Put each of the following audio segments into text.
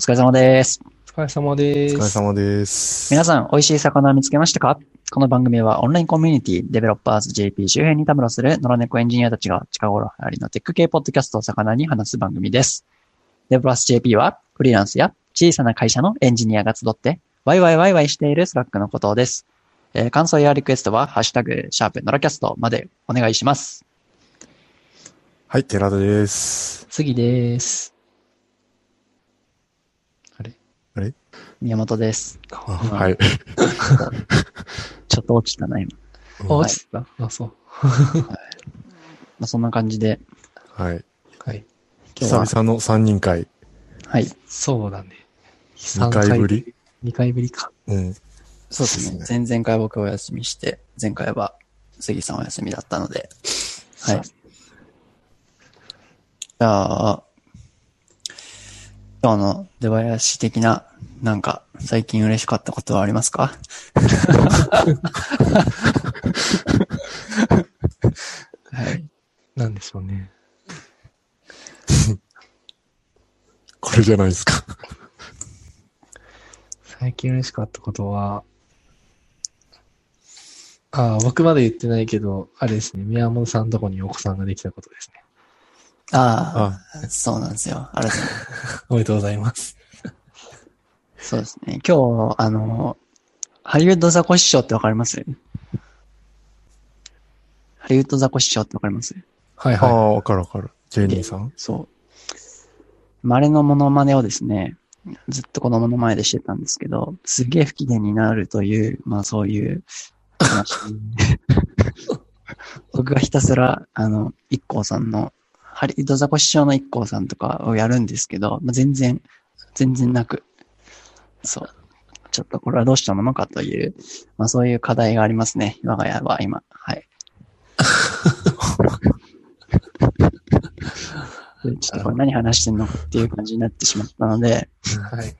お疲れ様です。お疲れ様です。お疲れ様です。皆さん、美味しい魚を見つけましたか？この番組はオンラインコミュニティ、デベロッパーズ JP 周辺にたむろする野良猫エンジニアたちが近頃流行りのテック系ポッドキャストを肴に話す番組です。デベロッパーズ JP は、フリーランスや小さな会社のエンジニアが集って、ワイワイワイワイしているスラックのことです。えー感想やリクエストは、ハッシュタグ、シャープノラキャストまでお願いします。はい、寺田です。次です。あれあれ宮本です。あはい。ちょっと落ちたな、今。落ちた、あ、そう。まあ、そんな感じで、はい。はい。今日は久、々の3人会。はい。そうだね。2回ぶり ?2 回ぶりか。うん。そうですね。前々回僕お休みして、前回は杉さんお休みだったので。はい。じゃあ、今日の出囃子的な、なんか、最近嬉しかったことはありますか？はい。なんでしょうね。これじゃないですか。最近嬉しかったことは、ああ、僕まで言ってないけど、あれですね。宮本さんのとこにお子さんができたことですね。ああ、そうなんですよ。ありがとうございます。おめでとうございます。そうですね。今日、あの、ハリウッドザコシショウってわかります？ハリウッドザコシショウってわかります？ああ、はいはわかるわかる。ジェニーさん？そう。まああれのモノマネをですね、ずっと子供の前でしてたんですけど、すげえ不機嫌になるという、まあそういう 話。僕がひたすら、あの、一光さんの、ハリドザコシショウの一光さんとかをやるんですけど、まあ、全然、全然なく、そう。ちょっとこれはどうしたものかという、まあそういう課題がありますね。我が家は今。はい。で ちょっとこれ何話してんのかっていう感じになってしまったので、い。はい。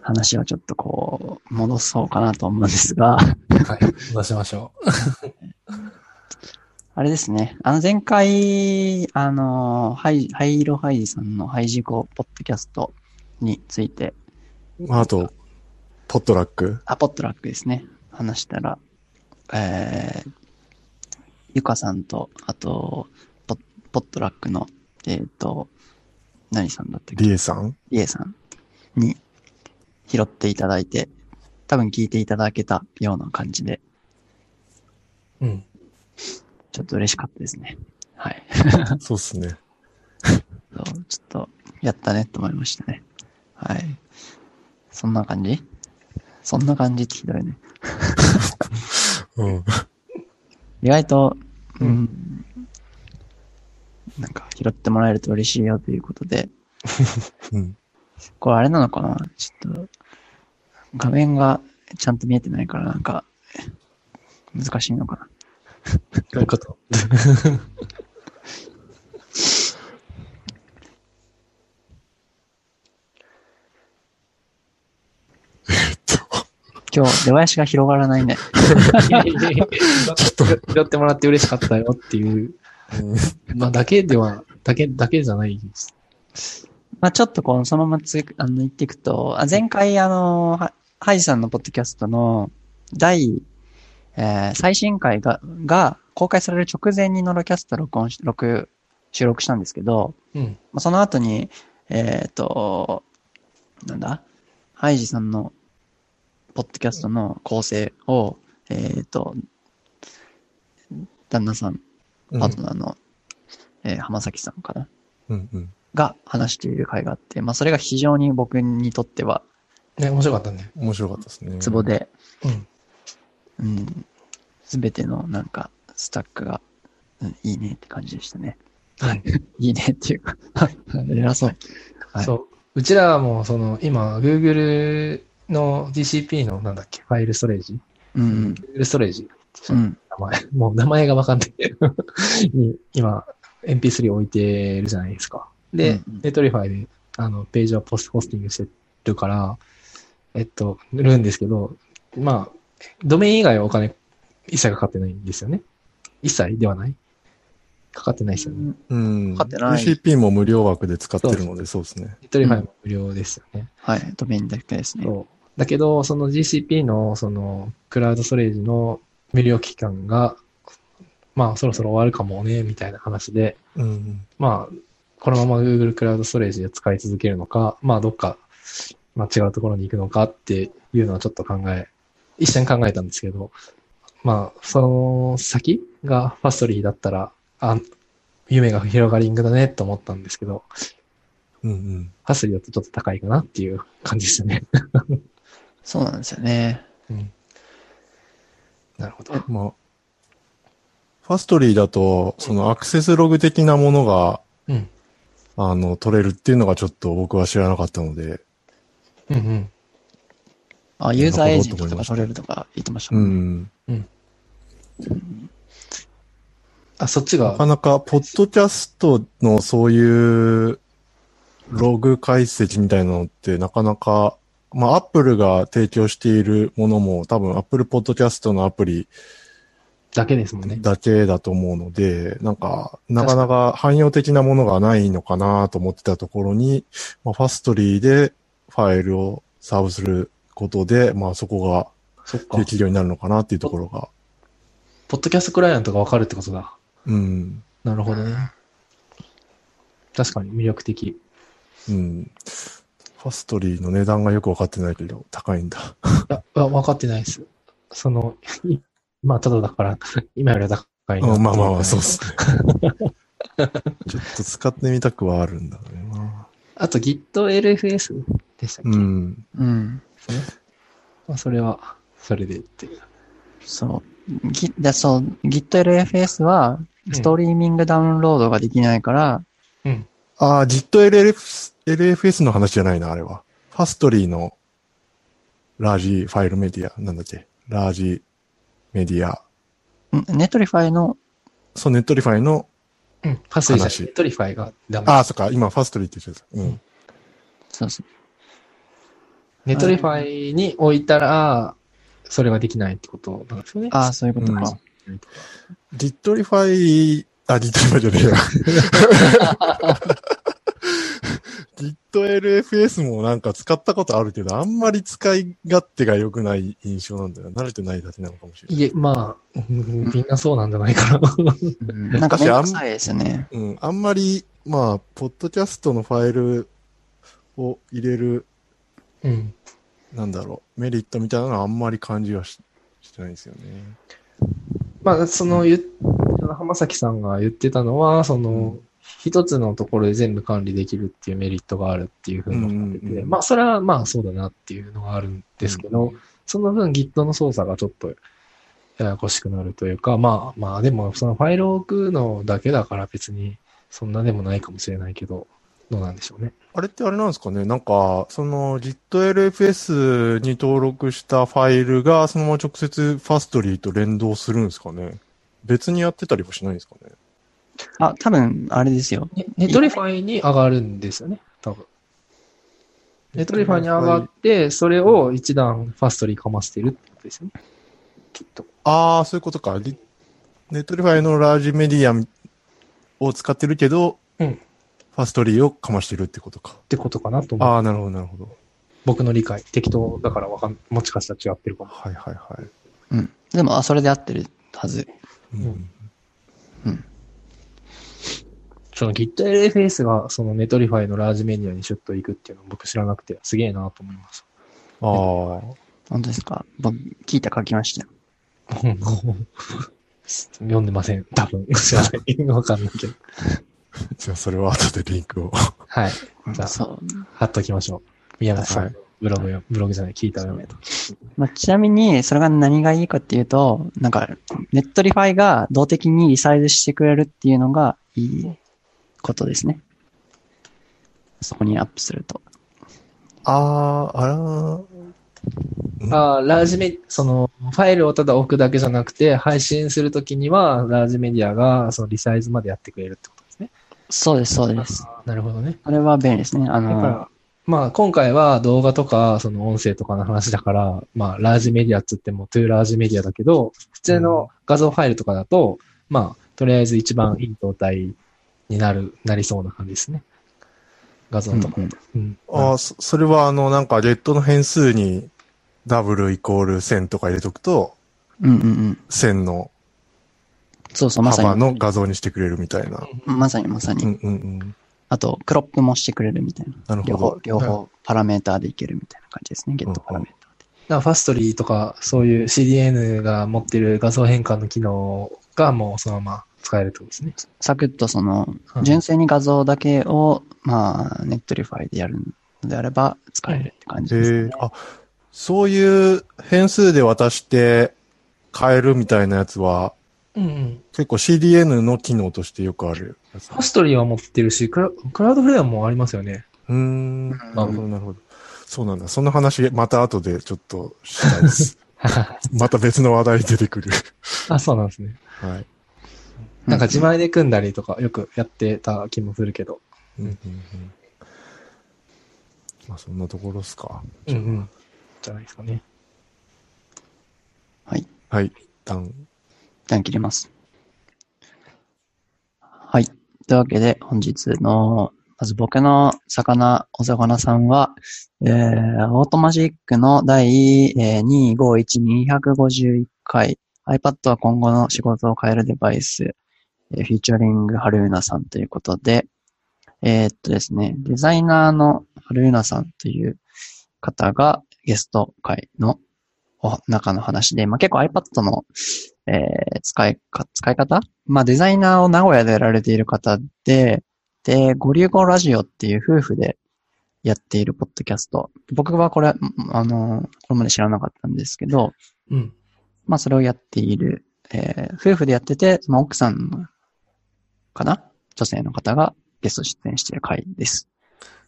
話をちょっとこう、戻そうかなと思うんですが、はい。出しましょ あれですね。あの前回、あの、ハイ、ハイロハイジさんのハイジコポッドキャストについて、まあ、あと、ポットラック？あ、ポットラックですね。話したら、えー、ゆかさんと、あと、ポポットラックの、えっ、と、何さんだったっけ？リエさん？リエさんに拾っていただいて、多分聞いていただけたような感じで、う。うん。ちょっと嬉しかったですね。はい。そうっすね。そうちょっと、やったねと思いましたね。はい。そんな感じ？そんな感じってひどいね。うん。意外と、う、うんなんか拾ってもらえると嬉しいよということで、うん。これあれなのかな？ちょっと、画面がちゃんと見えてないからなんか、難しいのかなどういうこと今日、出囃子が広がらないね。ちょっと。拾ってもらって嬉しかったよっていう。まあ、だけでは、だけ、だけじゃないです。まあちょっとこの、そのままつあの、言っていくと、あ前回あの、はハイジさんのポッドキャストの第、えー最新回が、が公開される直前にノロキャスト録音し、録、収録したんですけど、うん。まあ、その後に、えっ、と、なんだ？ハイジさんのポッドキャストの構成を、えっ、と、旦那さん、パートナーの、えー浜崎さんかな？うんうん。が話している回があって、まあそれが非常に僕にとってはね、面白かったね。面白かったですね。ツボ。で、うん。うん、すべてのなんかスタックが、うん、いいねって感じでしたね。はい。いいねっていうか、はい、偉そう。はいそう。うちらはもう、その、今、Google の GCP の、なんだっけ、ファイルストレージ？うん、Google ストレージうん、名前。もう名前がわかんない。に 今、MP3 置いてるじゃないですか。で、 Netlify で、あの、ページをホストホスティングしてるから、えっと、るんですけど、まあ、ドメイン以外はお金一切かかってないんですよね。一切ではないかかってないですよね。うん。かかってない GCP も無料枠で使ってるので、そうですね。 Netlify も無料ですよね。はい。ドメインだけですね。そう。だけど、その GCP の、その、クラウドストレージの無料期間が、まあ、そろそろ終わるかもね、みたいな話で、うん。まあ、このまま Google クラウドストレージで使い続けるのか、まあ、どっか、まあ、違うところに行くのかっていうのはちょっと考え、一緒に考えたんですけど、まあ、その先がファストリーだったら、あ、夢が広がりんぐだねと思ったんですけど、うんうん。ファストリーだとちょっと高いかなっていう感じですよね。そうなんですよね。うん。なるほど。まあ、ファストリーだと、そのアクセスログ的なものが、うん。あの、取れるっていうのがちょっと僕は知らなかったので、うんうん。あ、ユーザーエージェントとか取れるとか言ってましたうもんね。ん。あ、そっちがなか、なか、ポッドキャストのそういうログ解析みたいなのってなかなか、まあ、アップルが提供しているものも多分、アップルポッドキャストのアプリだけですもんね。だけだと思うので、なんか、なかなか汎用的なものがないのかなと思ってたところに、まあ、ファストリーでファイルをサーブすることで、まあ、そこがそっかで。きるようになるのかなっていうところが、ポッドキャストクライアントがわかるってことだ。うん、なるほどね。確かに魅力的。うん。ファストリーの値段がよくわかってないけど、高いんだ。いや、あ分かってないです。その、いまあ、ただだから、今よりは高いなうんまあまあまあ、そうう。ですね。ちょっと使ってみたくはあるんだよな。あと GitLFS でしたっけ、うん。うん。まあ、それは、それでっていう。そう。ギだそう GitLFS は、ストリーミングダウンロードができないから、うん。ああ、JIT LFS の話じゃないな、あれは。ファストリーのラージファイルメディア、なんだっけ？ラージメディア。ん Netlify の、そう、 Netlify の、うん。 Fastly、Netlify がダメ。ああ、そっか、今 Fastly って言ってた。うん。そうそう。ネットリファイに置いたら、それができないってことなんですよね。ああ、そういうことか。 GitLFS、あ、 Netlify じゃねえや。GitLFS もなんか使ったことあるけど、あんまり使い勝手が良くない印象なんだよ。慣れてないだけなのかもしれない。いえ、まあ、うんみんなそうなんじゃないかな。うん なんかめんどくさいですよね。うん、あんまり、まあ、ポッドキャストのファイルを入れる、うん。なんだろう、メリットみたいなのはあんまり感じはししてないんですよね。まあ、その、浜崎さんが言ってたのは、その、一つのところで全部管理できるっていうメリットがあるっていうふうに思ってて、うんうんうん。まあ、それはまあそうだなっていうのがあるんですけど、その分 Git の操作がちょっとややこしくなるというか、まあまあでもそのファイルを置くのだけだから別にそんなでもないかもしれないけど、どうなんでしょうね。あれってあれなんですかね？なんか、その JITLFS に登録したファイルがそのまま直接 Fastly と連動するんですかね？別にやってたりはしないんですかね？あ、多分、あれですよ。ネ Netlify に上がるんですよね、多分。Netlify に上がって、それを一段 Fastly かましてるってことですよね。きっと。ああ、そういうことか。 Netlify の Large Media を使ってるけど、うん Fastly をかましてるってことか。ってことかなと思う。ああ、なるほど、なるほど。僕の理解。適当だからわかん、もしかしたら違ってるかも。はいはいはい。うん。でも、あ、それで合ってるはず。うんその GitLFS がその Netlify の Large Media にシュッと行くっていうのを僕知らなくてすげえなと思います。ああ。本当ですか？僕、 Qiita 書きましたよ。読んでません。多分。知らない。わかんないけど。じゃあそれは後でリンクを。はい。じゃあ、そう。貼っときましょう。宮本さん、はいブログよ、ブログじゃない、 Qiita 読めと。まあ、ちなみに、それが何がいいかっていうと、なんか、Netlify が動的にリサイズしてくれるっていうのがいいことですね。そこにアップすると。ああ、あらーああ、 Large Me、その、ファイルをただ置くだけじゃなくて、配信するときには、 Large Media が、そのリサイズまでやってくれるってこ。そうです、そうです。なるほどね。これは便利ですね。あの、だから、まあ今回は動画とか、その音声とかの話だから、まあ Large Media っつっても too large media だけど、普通の画像ファイルとかだと、まあとりあえず一番いい状態になる、なりそうな感じですね。画像とかだと。うん。ああ、そそれはあの、なんかレッドの変数にダブルイコール線とか入れとくと、うんうんうん。線のそうそう、まさに。幅の画像にしてくれるみたいな。まさにまさに。うんうんうん。あと、クロップもしてくれるみたいな。なる両方ほど、。両方パラメーターでいけるみたいな感じですね。ゲットパラメーターで。だからファストリーとか、そういう CDN が持ってる画像変換の機能がもうそのまま使えるってことですね。サクッとそのう、ん純正に画像だけを、まあ、 Netlify でやるのであれば使えるって感じですね。へえ、あ、そういう変数で渡して変えるみたいなやつは、うんうん。結構 CDN の機能としてよくあるやつ。 Fastly は持ってるし、クラ Cloudflare もありますよね。うーん。なるほど、なるほど。そうなんだ。その話、また後でちょっとしたいです。また別の話題出てくる。あ、そうなんですね。はい。なんか自前で組んだりとかよくやってた気もするけど。うんうんうん。まあそんなところっすか。うんうん。じゃないですかね。はい。はい。一旦、一旦切ります。はい。というわけで、本日の、まず僕の魚、お魚さんは、えー、オートマジックの第、えー、251251回、iPad は今後の仕事を変えるデバイス、えーフィーチャリングハルーナさんということで、えーっとですね、デザイナーのハルーナさんという方がゲスト会のお中の話で、まあ、結構 iPad のえー使いか、使い方？まあ、デザイナーを名古屋でやられている方で、で、ゴリュゴラジオっていう夫婦でやっているポッドキャスト。僕はこれ、んあの、これまで知らなかったんですけど、うん。まあ、それをやっている、えー夫婦でやってて、その奥さんかな？女性の方がゲスト出演している回です。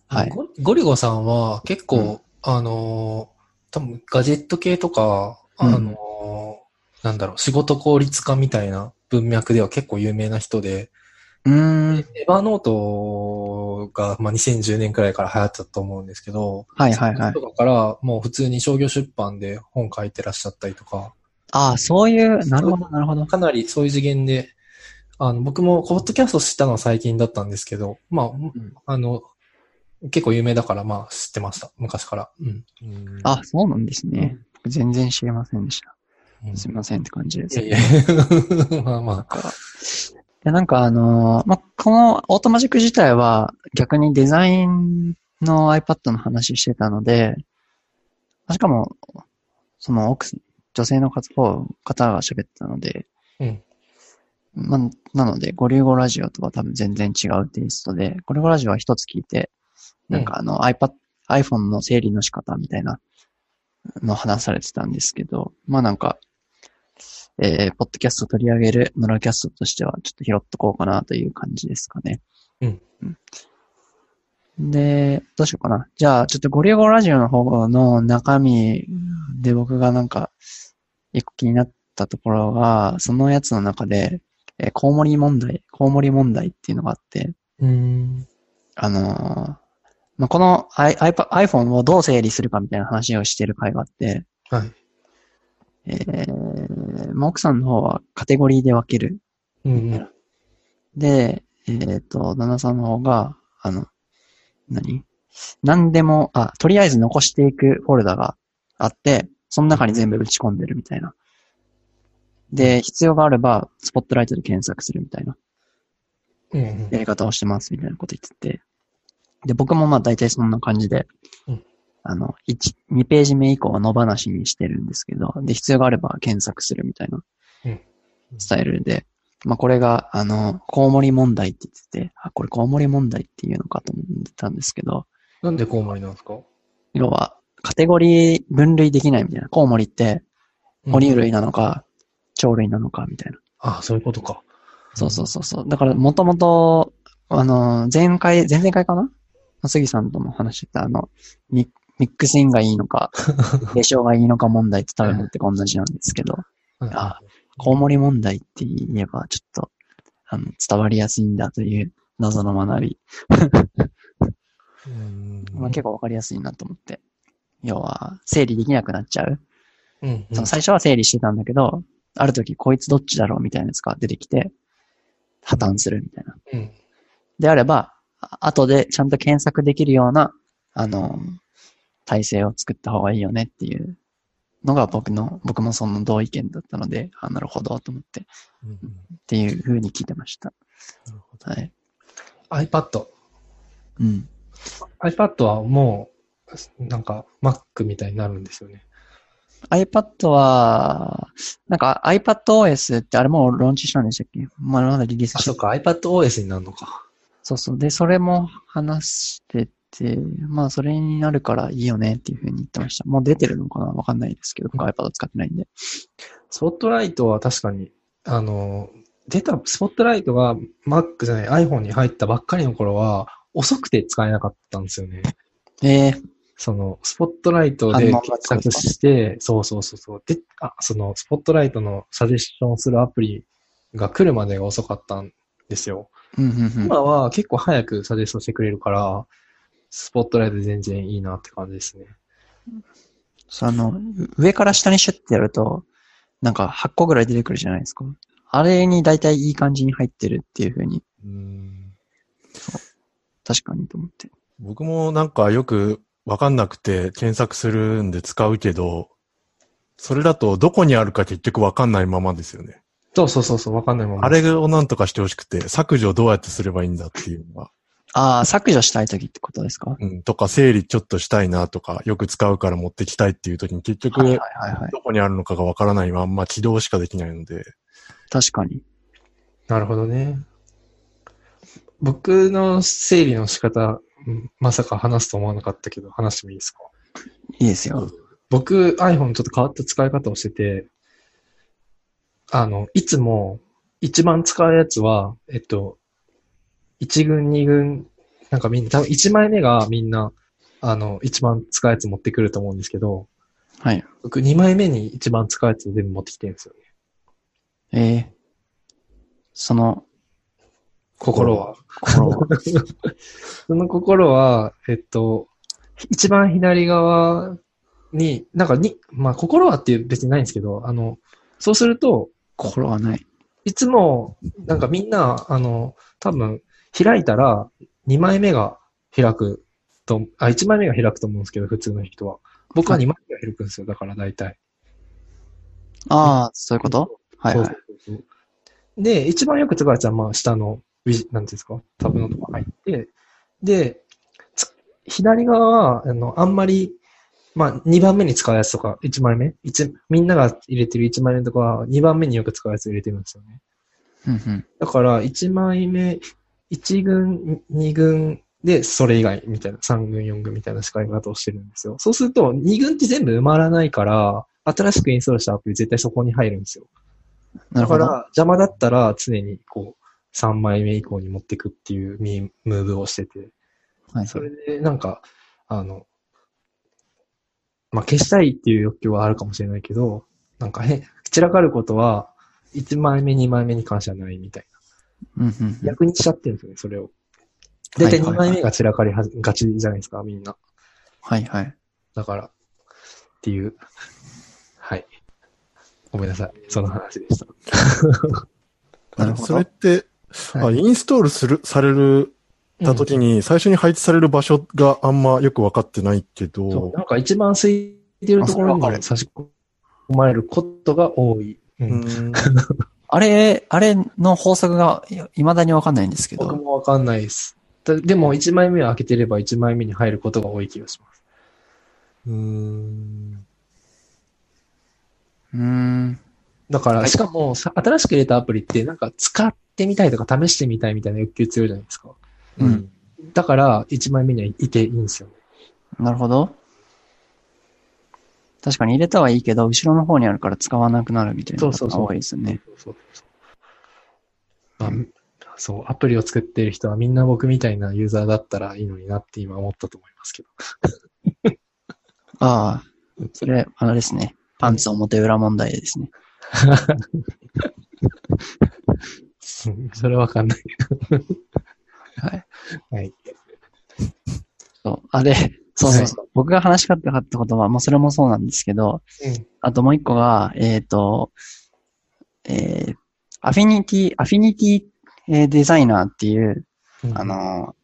はい。ゴゴリゴさんは結構、あのー多分ガジェット系とか、あのーなんだろう、仕事効率化みたいな文脈では結構有名な人で、うーん。エヴァノートが、まあ、2010年くらいから流行ったと思うんですけど、はいはいはいそ。の人からもう普通に商業出版で本書いてらっしゃったりとか、ああ、そういう、なるほど、なるほど。かなりそういう次元で、あの、僕もポッドキャスト知ったのは最近だったんですけど、まあ、あの、結構有名だから、まあ知ってました。昔から。うん。うんあ、そうなんですね。僕全然知りませんでした。うんすみませんって感じです。いやいや、まあまあ。か。いや、なんかあのーま、このオートマジック自体は逆にデザインの iPad の話してたので、しかも、その奥、女性の方方が喋ってたので、うん。ま、なので、ゴリュゴラジオとは多分全然違うテイストで、ゴリュゴラジオは一つ聞いて、なんかあの iPad、iPhone の整理の仕方みたいなの話されてたんですけど、まあなんか、えー、ポッドキャスト取り上げるノラキャストとしてはちょっと拾っとこうかなという感じですかね。うん。で、どうしようかな。じゃあ、ちょっとゴリゴラジオの方の中身で僕がなんか、一個気になったところが、そのやつの中で、えーコウモリ問題、コウモリ問題っていうのがあって、うん。あのーまあ、この iPhone をどう整理するかみたいな話をしている回があって、はい。えー、まあ、奥さんの方はカテゴリーで分ける。うん。で、えっ、と、旦那さんの方が、あの、何？何でも、あ、とりあえず残していくフォルダがあって、その中に全部打ち込んでるみたいな。で、必要があれば、スポットライトで検索するみたいなうん。やり方をしてますみたいなこと言ってて。で、僕もまあ大体そんな感じで、うんあの、1、2ページ目以降は野放しにしてるんですけど、で、必要があれば検索するみたいなうんスタイルで、まあこれが、あの、コウモリ問題って言ってて、あ、これコウモリ問題っていうのかと思ってたんですけど、なんでコウモリなんですか？要は、カテゴリー分類できないみたいな。コウモリって、哺乳類なのか、鳥類なのか、みたいな。あ、そういうことか。そうそうそうそう。だから、もともと、あの、前回、前々回かな？杉さんとも話してた、あの、ミミックスインがいいのか、レショがいいのか問題って多分全く同じなんですけど、あコウモリ問題って言えば、ちょっと、あの、伝わりやすいんだという謎の学び。うんまあ、結構わかりやすいなと思って。要は、整理できなくなっちゃう。うん。その最初は整理してたんだけど、ある時こいつどっちだろうみたいなやつが出てきて、破綻するみたいな。うん。であれば、あ後でちゃんと検索できるような、あの、体制を作った方がいいよねっていうのが僕の、僕もその同意見だったので、あ、なるほどと思って、っうんうんていう風に聞いてました。なるほどはい。iPad。うん。iPad はもう、なんか Mac みたいになるんですよね。iPad は、なんか iPadOS ってあれもうローンチしたんでしたっけ？まだまだリリースあ、してそっか、iPadOS になるのか。そうそう。で、それも話してて、まあそれになるからいいよねっていう風に言ってました。もう出てるのかな？わかんないですけど、僕 iPad 使ってないんで。スポットライトは確かに、あの、出た、スポットライトが Mac じゃない iPhone に入ったばっかりの頃は、遅くて使えなかったんですよね。ええその、スポットライトで検索して、そうそうそうそう。で、あ、その、スポットライトのサジェッションするアプリが来るまでが遅かったんですよ。うんうんうん。今は結構早くサジェストしてくれるから、スポットライト全然いいなって感じですね。その、上から下にシュッてやると、なんか8個ぐらい出てくるじゃないですか。あれに大体いい感じに入ってるっていう風に、うん確かにと思って。僕もなんかよくわかんなくて検索するんで使うけど、それだとどこにあるか結局わかんないままですよね。そうそうそうそう、わかんないまま。あれをなんとかしてほしくて、削除どうやってすればいいんだっていうのが、ああ、削除したい時ってことですか？うん、とか整理ちょっとしたいなとか、よく使うから持ってきたいっていう時に結局、はいはいはいはい。どこにあるのかがわからないまんま起動しかできないので、確かに。なるほどね。僕の整理の仕方、うんまさか話すと思わなかったけど、話してもいいですか？いいですよ。僕 iPhone ちょっと変わった使い方をしてて、あの、いつも一番使うやつは、えっと、1軍、2軍、なんかみんな、多分1枚目がみんな、あの、一番使うやつ持ってくると思うんですけど、はい。僕2枚目に一番使うやつ全部持ってきてるんですよね。ええその、心は。心は その心は、えっと、一番左側に、なんかに、まあ、心はっていう別にないんですけど、あの、そうすると、心はない。いつも、なんかみんな、あの、多分、開いたら、2枚目が開くと、あ、1枚目が開くと思うんですけど、普通の人は。僕は2枚目が開くんですよ、だから大体。ああ、そういうこと？はいで、一番よく使うやつは、まあ、下の、なんていうんですか、タブのとこ入って、で、つ左側は、あの、あんまり、まあ、2番目に使うやつとか、1枚目？一みんなが入れてる1枚目のとこは、2番目によく使うやつ入れてるんですよね。うんうん。だから、1枚目、1軍、2軍で、それ以外みたいな、3軍、4軍みたいな使い方をしてるんですよ。そうすると、2軍って全部埋まらないから、新しくインストールしたアプリ絶対そこに入るんですよ。だから、邪魔だったら常にこう、3枚目以降に持ってくっていうミムーブをしてて、はいそれでなんか、あの、まあ、消したいっていう欲求はあるかもしれないけど、なんかへ、散らかることは、1枚目、2枚目に関してはないみたい。逆にしちゃってるんですよね、それを。だいたい2はいはいはい枚目が散らかりはがちじゃないですか、みんな。はいはい。だから、っていう。はい。ごめんなさい。その話でした。なるほどそれって、あインストールする、される、た時に、最初に配置される場所があんまよくわかってないけそうど、なんか一番空いてるところに差し込まれることが多い。ううんん、あれ、あれの法則がい未だにわかんないんですけ僕ど、もわかんないです。だでも1枚目を開けてれば1枚目に入ることが多い気がします。うーん。うーん。だから、はいしかもさ新しく入れたアプリってなんか使ってみたいとか試してみたいみたいな欲求強いじゃないですか。うん。だから1枚目にはいていいんですよね。なるほど。確かに入れたはいいけど、後ろの方にあるから使わなくなるみたいなのが多いですよね。そうそうそう。まあ、そう、アプリを作ってる人はみんな僕みたいなユーザーだったらいいのになって今思ったと思いますけど。ああ、それ、あれですね。パンツ表裏問題ですね。う んそれわかんない。はい。はい。そう。あれ、そうそうそう。僕が話したかったことは、まあそれもそうなんですけど、うん。あともう一個が、えっ、と、えー、 Affinity、Affinity えー Designer っていう、うんあ、の、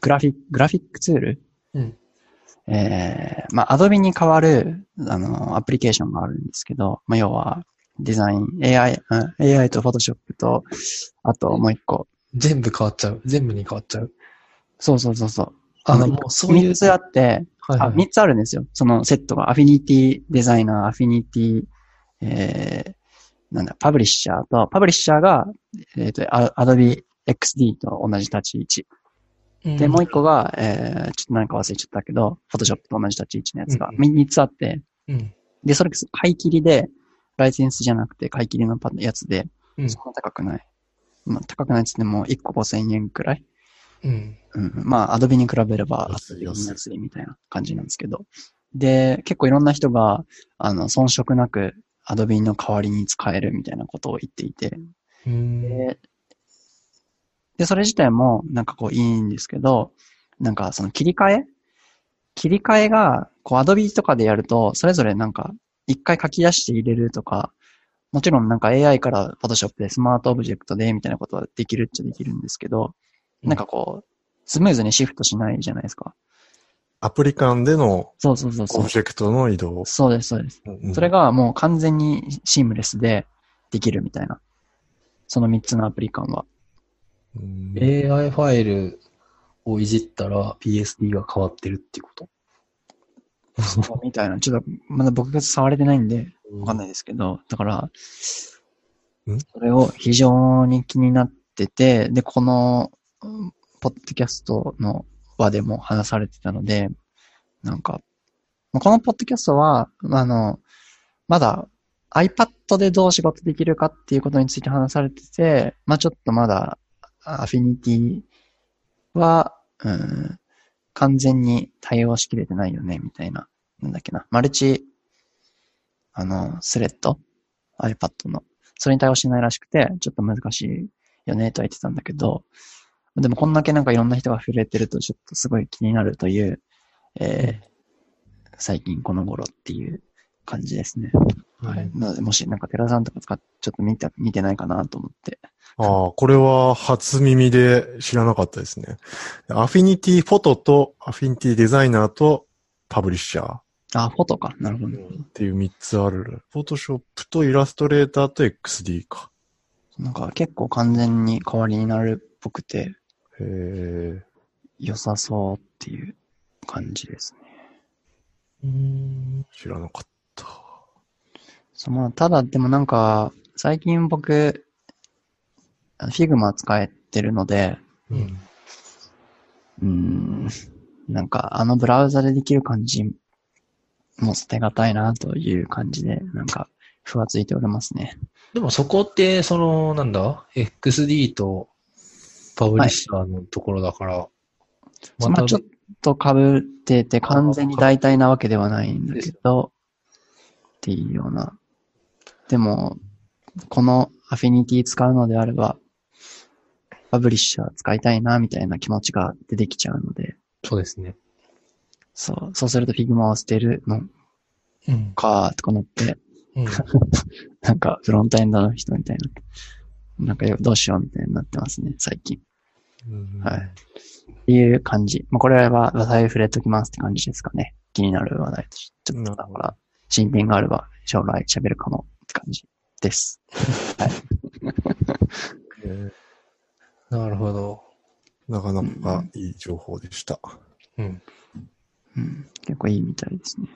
グラフィック、グラフィックツールうん。えー、まあ、Adobe に代わる、あの、アプリケーションがあるんですけど、まあ、要は、デザイン、AI、うん AI と Photoshop と、あともう一個。全部変わっちゃう。全部に変わっちゃう。そうそうそうそう。あの、もうそういう。三つあって、あ、はいはい三つあるんですよ。そのセットが。アフィニティデザイナー、アフィニティ、えー、なんだ、パブリッシャーと、パブリッシャーが、えっ、と、あ Adobe XD と同じ立ち位置。で、もう一個が、えー、ちょっとなんか忘れちゃったけど、Photoshop と同じ立ち位置のやつがうんつあって、うん。で、それ買い切りで、ライセンスじゃなくて買い切りのパやつで、うんそんな高くない。まあ、高くないっつっても1個5000円くらい。うん。うん。まあ、アドビに比べれば、安い安い安いみたいな感じなんですけど。で、結構いろんな人が、あの、遜色なく、Adobe の代わりに使えるみたいなことを言っていて。うん。で、でそれ自体も、なんかこういいんですけど、なんかその切り替え？切り替えが、こう、 Adobe とかでやると、それぞれなんか、一回書き出して入れるとか、もちろんなんか AI から Photoshop でスマートオブジェクトでみたいなことはできるっちゃできるんですけど、うんなんかこう、スムーズにシフトしないじゃないですか。アプリ間でのそうそうそうそうオブ。ジェクトの移動。そうです、そうです。うんそれがもう完全にシームレスでできるみたいな。その3つのアプリ間は。うん AI ファイルをいじったら PSD が変わってるっていうことみたいな。ちょっと、まだ僕が触れてないんで、わかんないですけど、だから、ん？それを非常に気になってて、で、この、うんポッドキャストの場でも話されてたので、なんか、このポッドキャストは、あの、まだ iPad でどう仕事できるかっていうことについて話されてて、まあちょっとまだ、アフィニティは、うん、完全に対応しきれてないよね、みたいな。なんだっけな。マルチ、あの、スレッド ?iPad の。それに対応しないらしくて、ちょっと難しいよね、とは言ってたんだけど、でもこんだけなんかいろんな人が触れてると、ちょっとすごい気になるという、えー最近この頃っていう感じですね。はい。なので、もしなんか寺さんとか使っちょっと見て、見てないかなと思って。ああ、これは初耳で知らなかったですね。アフィニティフォトとアフィニティデザイナーとパブリッシャーっあ、フォトか。なるほど。ていう3つある。フォトショップとイラストレーターと XD か。なんか結構完全に代わりになるっぽくて、へえ。良さそうっていう感じですね。うん。知らなかった。そう、まあ、ただでもなんか、最近僕、Figma 使えてるので、うん。うーん、なんかあのブラウザでできる感じも捨てがたいなという感じで、なんか、ふわついておりますね。でもそこって、その、なんだ ?XD とパブリッシャーのところだから、まあちょっと被ってて完全に代替なわけではないんだけど、っていうような。でも、このアフィニティ使うのであれば、パブリッシャー使いたいな、みたいな気持ちが出てきちゃうので、そうですね。そう、そうすると Figma を捨てるのうん。か、とかなって、うん。なんかフロントエンドの人みたいな。なんかよどうしようみたいになってますね、最近。はい。っていう感じ。まあ、これは話題触れときますって感じですかね。気になる話題として。ちょっとだから、進展があれば将来喋るかもって感じです。はい。へ なるほど。えなかなかいい情報でした。うん。うん。結構いいみたいですね。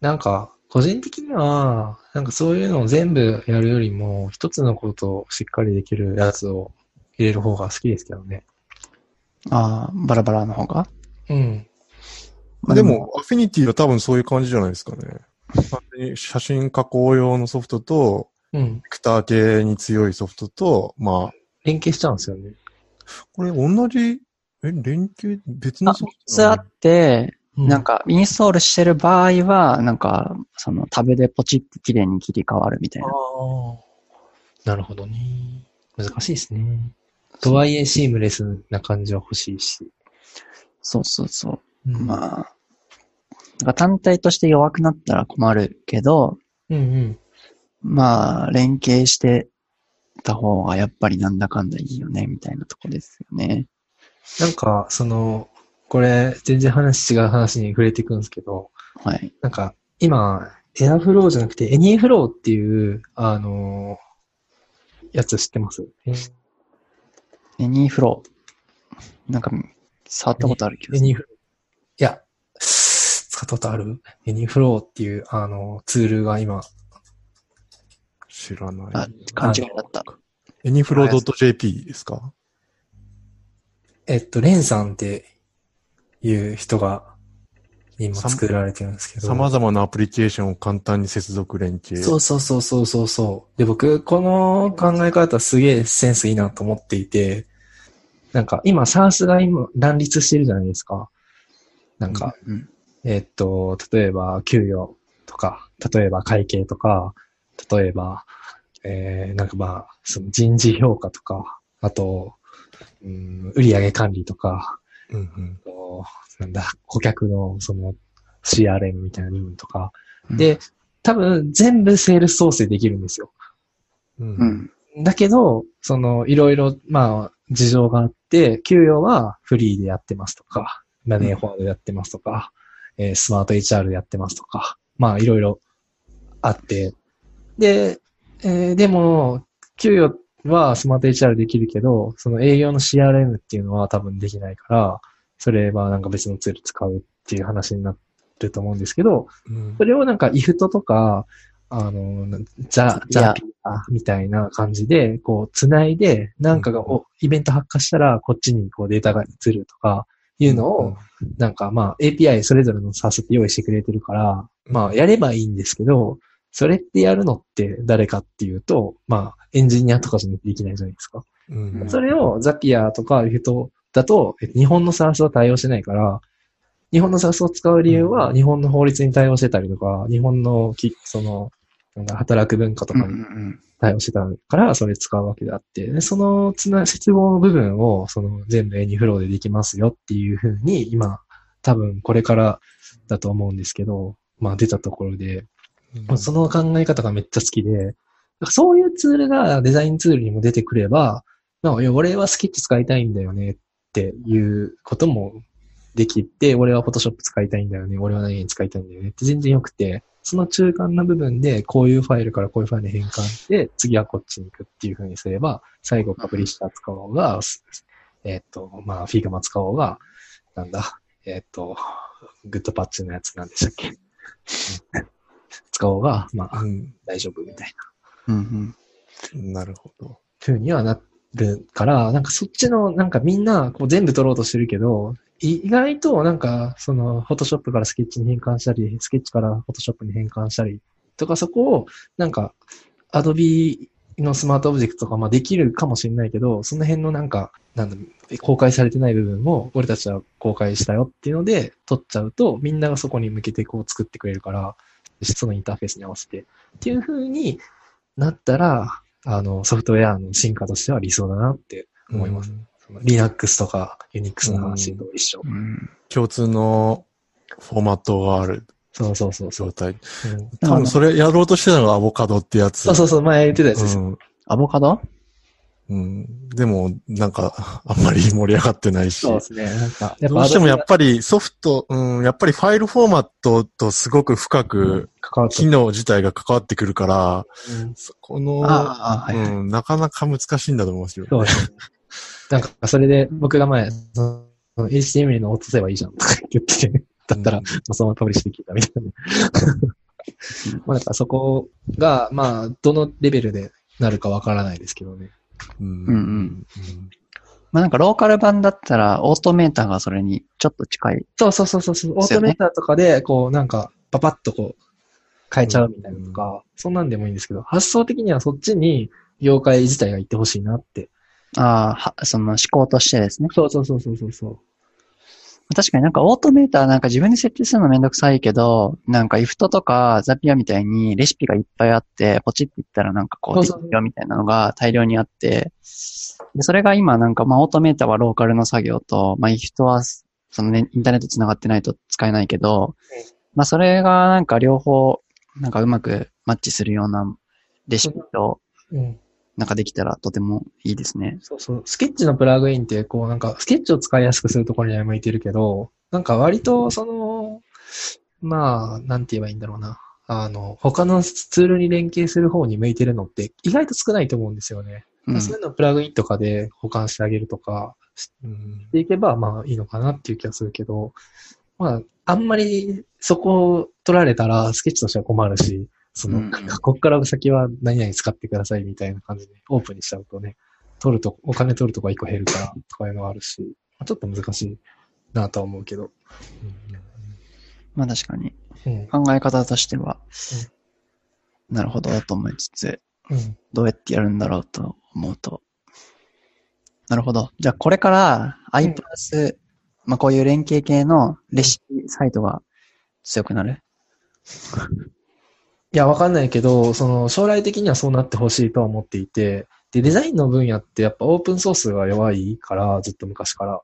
なんか、個人的には、なんかそういうのを全部やるよりも、一つのことをしっかりできるやつを入れる方が好きですけどね。ああ、バラバラの方が？うん。まあでも、アフィニティは多分そういう感じじゃないですかね。写真加工用のソフトと、うん。ベクター系に強いソフトと、まあ、連携しちゃうんですよね。これ同じ、え、連携、別のあ、ソフ3つあトなのって、うなん、か、インストールしてる場合は、なんか、そのタブでポチって綺麗に切り替わるみたいあな。あ。なるほどね。難しいですね。とはいえシームレスな感じは欲しいし。そうそうそう。うんまあ、なんか単体として弱くなったら困るけど、うんうん。まあ、連携してた方がやっぱりなんだかんだいいよね、みたいなとこですよね。なんか、その、これ、全然話違う話に触れていくんですけど、はい。なんか、今、 Airflow じゃなくて、 Anyflow っていう、あのやつ知ってます？ Anyflowー。なんか、触ったことあるけど Anyflow。いや、使ったことある？ Anyflow っていう、あの、ツールが今、知らない。あ、勘違いだった。 Anyflow .jp ですか？えっと、レンさんっていう人が今作られてるんですけど。様々なアプリケーションを簡単に接続連携。そうそうそうそうそうそう。で、僕、この考え方すげえセンスいいなと思っていて、なんか今、サースが今乱立してるじゃないですか。なんか、うん。えっと、例えば、給与とか、例えば会計とか、例えば、えー、なんかまあ、その人事評価とか、あと、うん、売上管理とか、うんうんとなんだ、顧客のその CRM みたいな部分とか。うんで、多分全部セールス創生できるんですよ。うんうん。だけど、その、いろいろ、まあ、事情があって、給与はフリーでやってますとか、マネーフォワードでやってますとか、えースマート HR でやってますとか、まあ、いろいろあって、で、えーでも、給与はスマート HR できるけど、その営業の CRM っていうのは多分できないから、それはなんか別のツール使うっていう話になると思うんですけど、うん。それをなんか IFT とか、あの、ザ、いや。ザピアみたいな感じで、こう、つないで、なんかが、おイベント発火したら、こっちにこうデータが移るとか、いうのを、なんかまあ API それぞれの SaaS って用意してくれてるから、まあやればいいんですけど、それってやるのって誰かっていうと、まあエンジニアとかじゃできないじゃないですか。うん。それをザピアとか IFT だと、え日本の SaaS は対応してないから、日本の SaaS を使う理由は、日本の法律に対応してたりとか、日本のき、その、働く文化とうんかにうん。対応してたから、それ使うわけであって、でそのつな、接合の部分を、その全部 Any フローでできますよっていうふうに、今、多分これからだと思うんですけど、まあ出たところで、うん。その考え方がめっちゃ好きで、そういうツールがデザインツールにも出てくれば、まあ、俺はスケッチ使いたいんだよねっていうこともできて、俺はフォトショップ使いたいんだよね、俺は何に使いたいんだよねって全然よくて、その中間の部分でこういうファイルからこういうファイルに変換して、次はこっちに行くっていう風にすれば、最後パブリッシャー使おうが、えっ、と、まあ、 Figma 使おうが、なんだ、えっ、と、 Goodpatch のやつなんでしたっけ。使おうが、まあ、うん大丈夫みたいうなんうん。なるほど。風にはなるから、なんかそっちの、なんかみんなこう全部取ろうとしてるけど、い意外となんか、その、フォトショップからスケッチに変換したり、スケッチからフォトショップに変換したりとか、そこを、なんか、アドビのスマートオブジェクトとか、まあできるかもしれないけど、その辺のなんか、なんだ、公開されてない部分も、俺たちは公開したよっていうので、取っちゃうと、みんながそこに向けてこう作ってくれるから、そのインターフェースに合わせて。っていう風になったら、あの、ソフトウェアの進化としては理想だなって思います。うんその Linux とか Unix の話と一緒。うん共通のフォーマットがあるそうそうそうそう状。態。うん多分それやろうとしてたのがアボカドってやつ。そうそうそう、前言ってたやつですよ。うんアボカド？うん。でも、なんか、あんまり盛り上がってないし。そうですね。なんか、どぱうしてもやっぱりソフト、うん、やっぱりファイルフォーマットとすごく深く機能自体が関わってくるから、うんそこの、はいはい。うん、なかなか難しいんだと思うんですよ。そうですね。なんか、それで僕が前、その HTML の落とせばいいじゃんとか言ってて、だったら、うんまあそのままパブリッシュできたみたいな。まあ、だからそこが、まあ、どのレベルでなるかわからないですけどね。うんうんうんまあなんかローカル版だったらオートメーターがそれにちょっと近い。そうそうそうそうそう。オートメーターとかで、こう、なんか、パパッとこう、変えちゃうみたいなのとか、そんなんでもいいんですけど、発想的にはそっちに業界自体が行ってほしいなって。ああ、はその思考としてですね。そうそうそうそうそうそう。確かになんかオートメーターなんか自分で設定するのめんどくさいけど、なんか IFT とかザピアみたいにレシピがいっぱいあって、ポチって言ったらなんかこうできるよみたいなのが大量にあって、で、それが今なんかまあオートメーターはローカルの作業と、まあ IFT はそのね、インターネット繋がってないと使えないけど、まあそれがなんか両方なんかうまくマッチするようなレシピと、うん。なんかできたらとてもいいですね。そうそう。スケッチのプラグインって、こうなんか、スケッチを使いやすくするところには向いてるけど、なんか割と、その、まあ、なんて言えばいいんだろうな。あの、他のツールに連携する方に向いてるのって意外と少ないと思うんですよね。うん。そういうのをプラグインとかで保管してあげるとかしうんていけば、まあいいのかなっていう気がするけど、まあ、あんまりそこを取られたらスケッチとしては困るし、その、うんこっから先は何々使ってくださいみたいな感じでオープンにしちゃうとね、取ると、お金取るとか一個減るからとかいうのはあるし、まあちょっと難しいなとは思うけど。まあ確かに。うん。考え方としては、なるほどと思いつつ、うん。どうやってやるんだろうと思うと。なるほど。じゃあこれからうん i プラス、まあこういう連携系のレシピサイトが強くなる？いや、わかんないけど、その、将来的にはそうなってほしいとは思っていて、で、デザインの分野ってやっぱオープンソースが弱いから、ずっと昔から。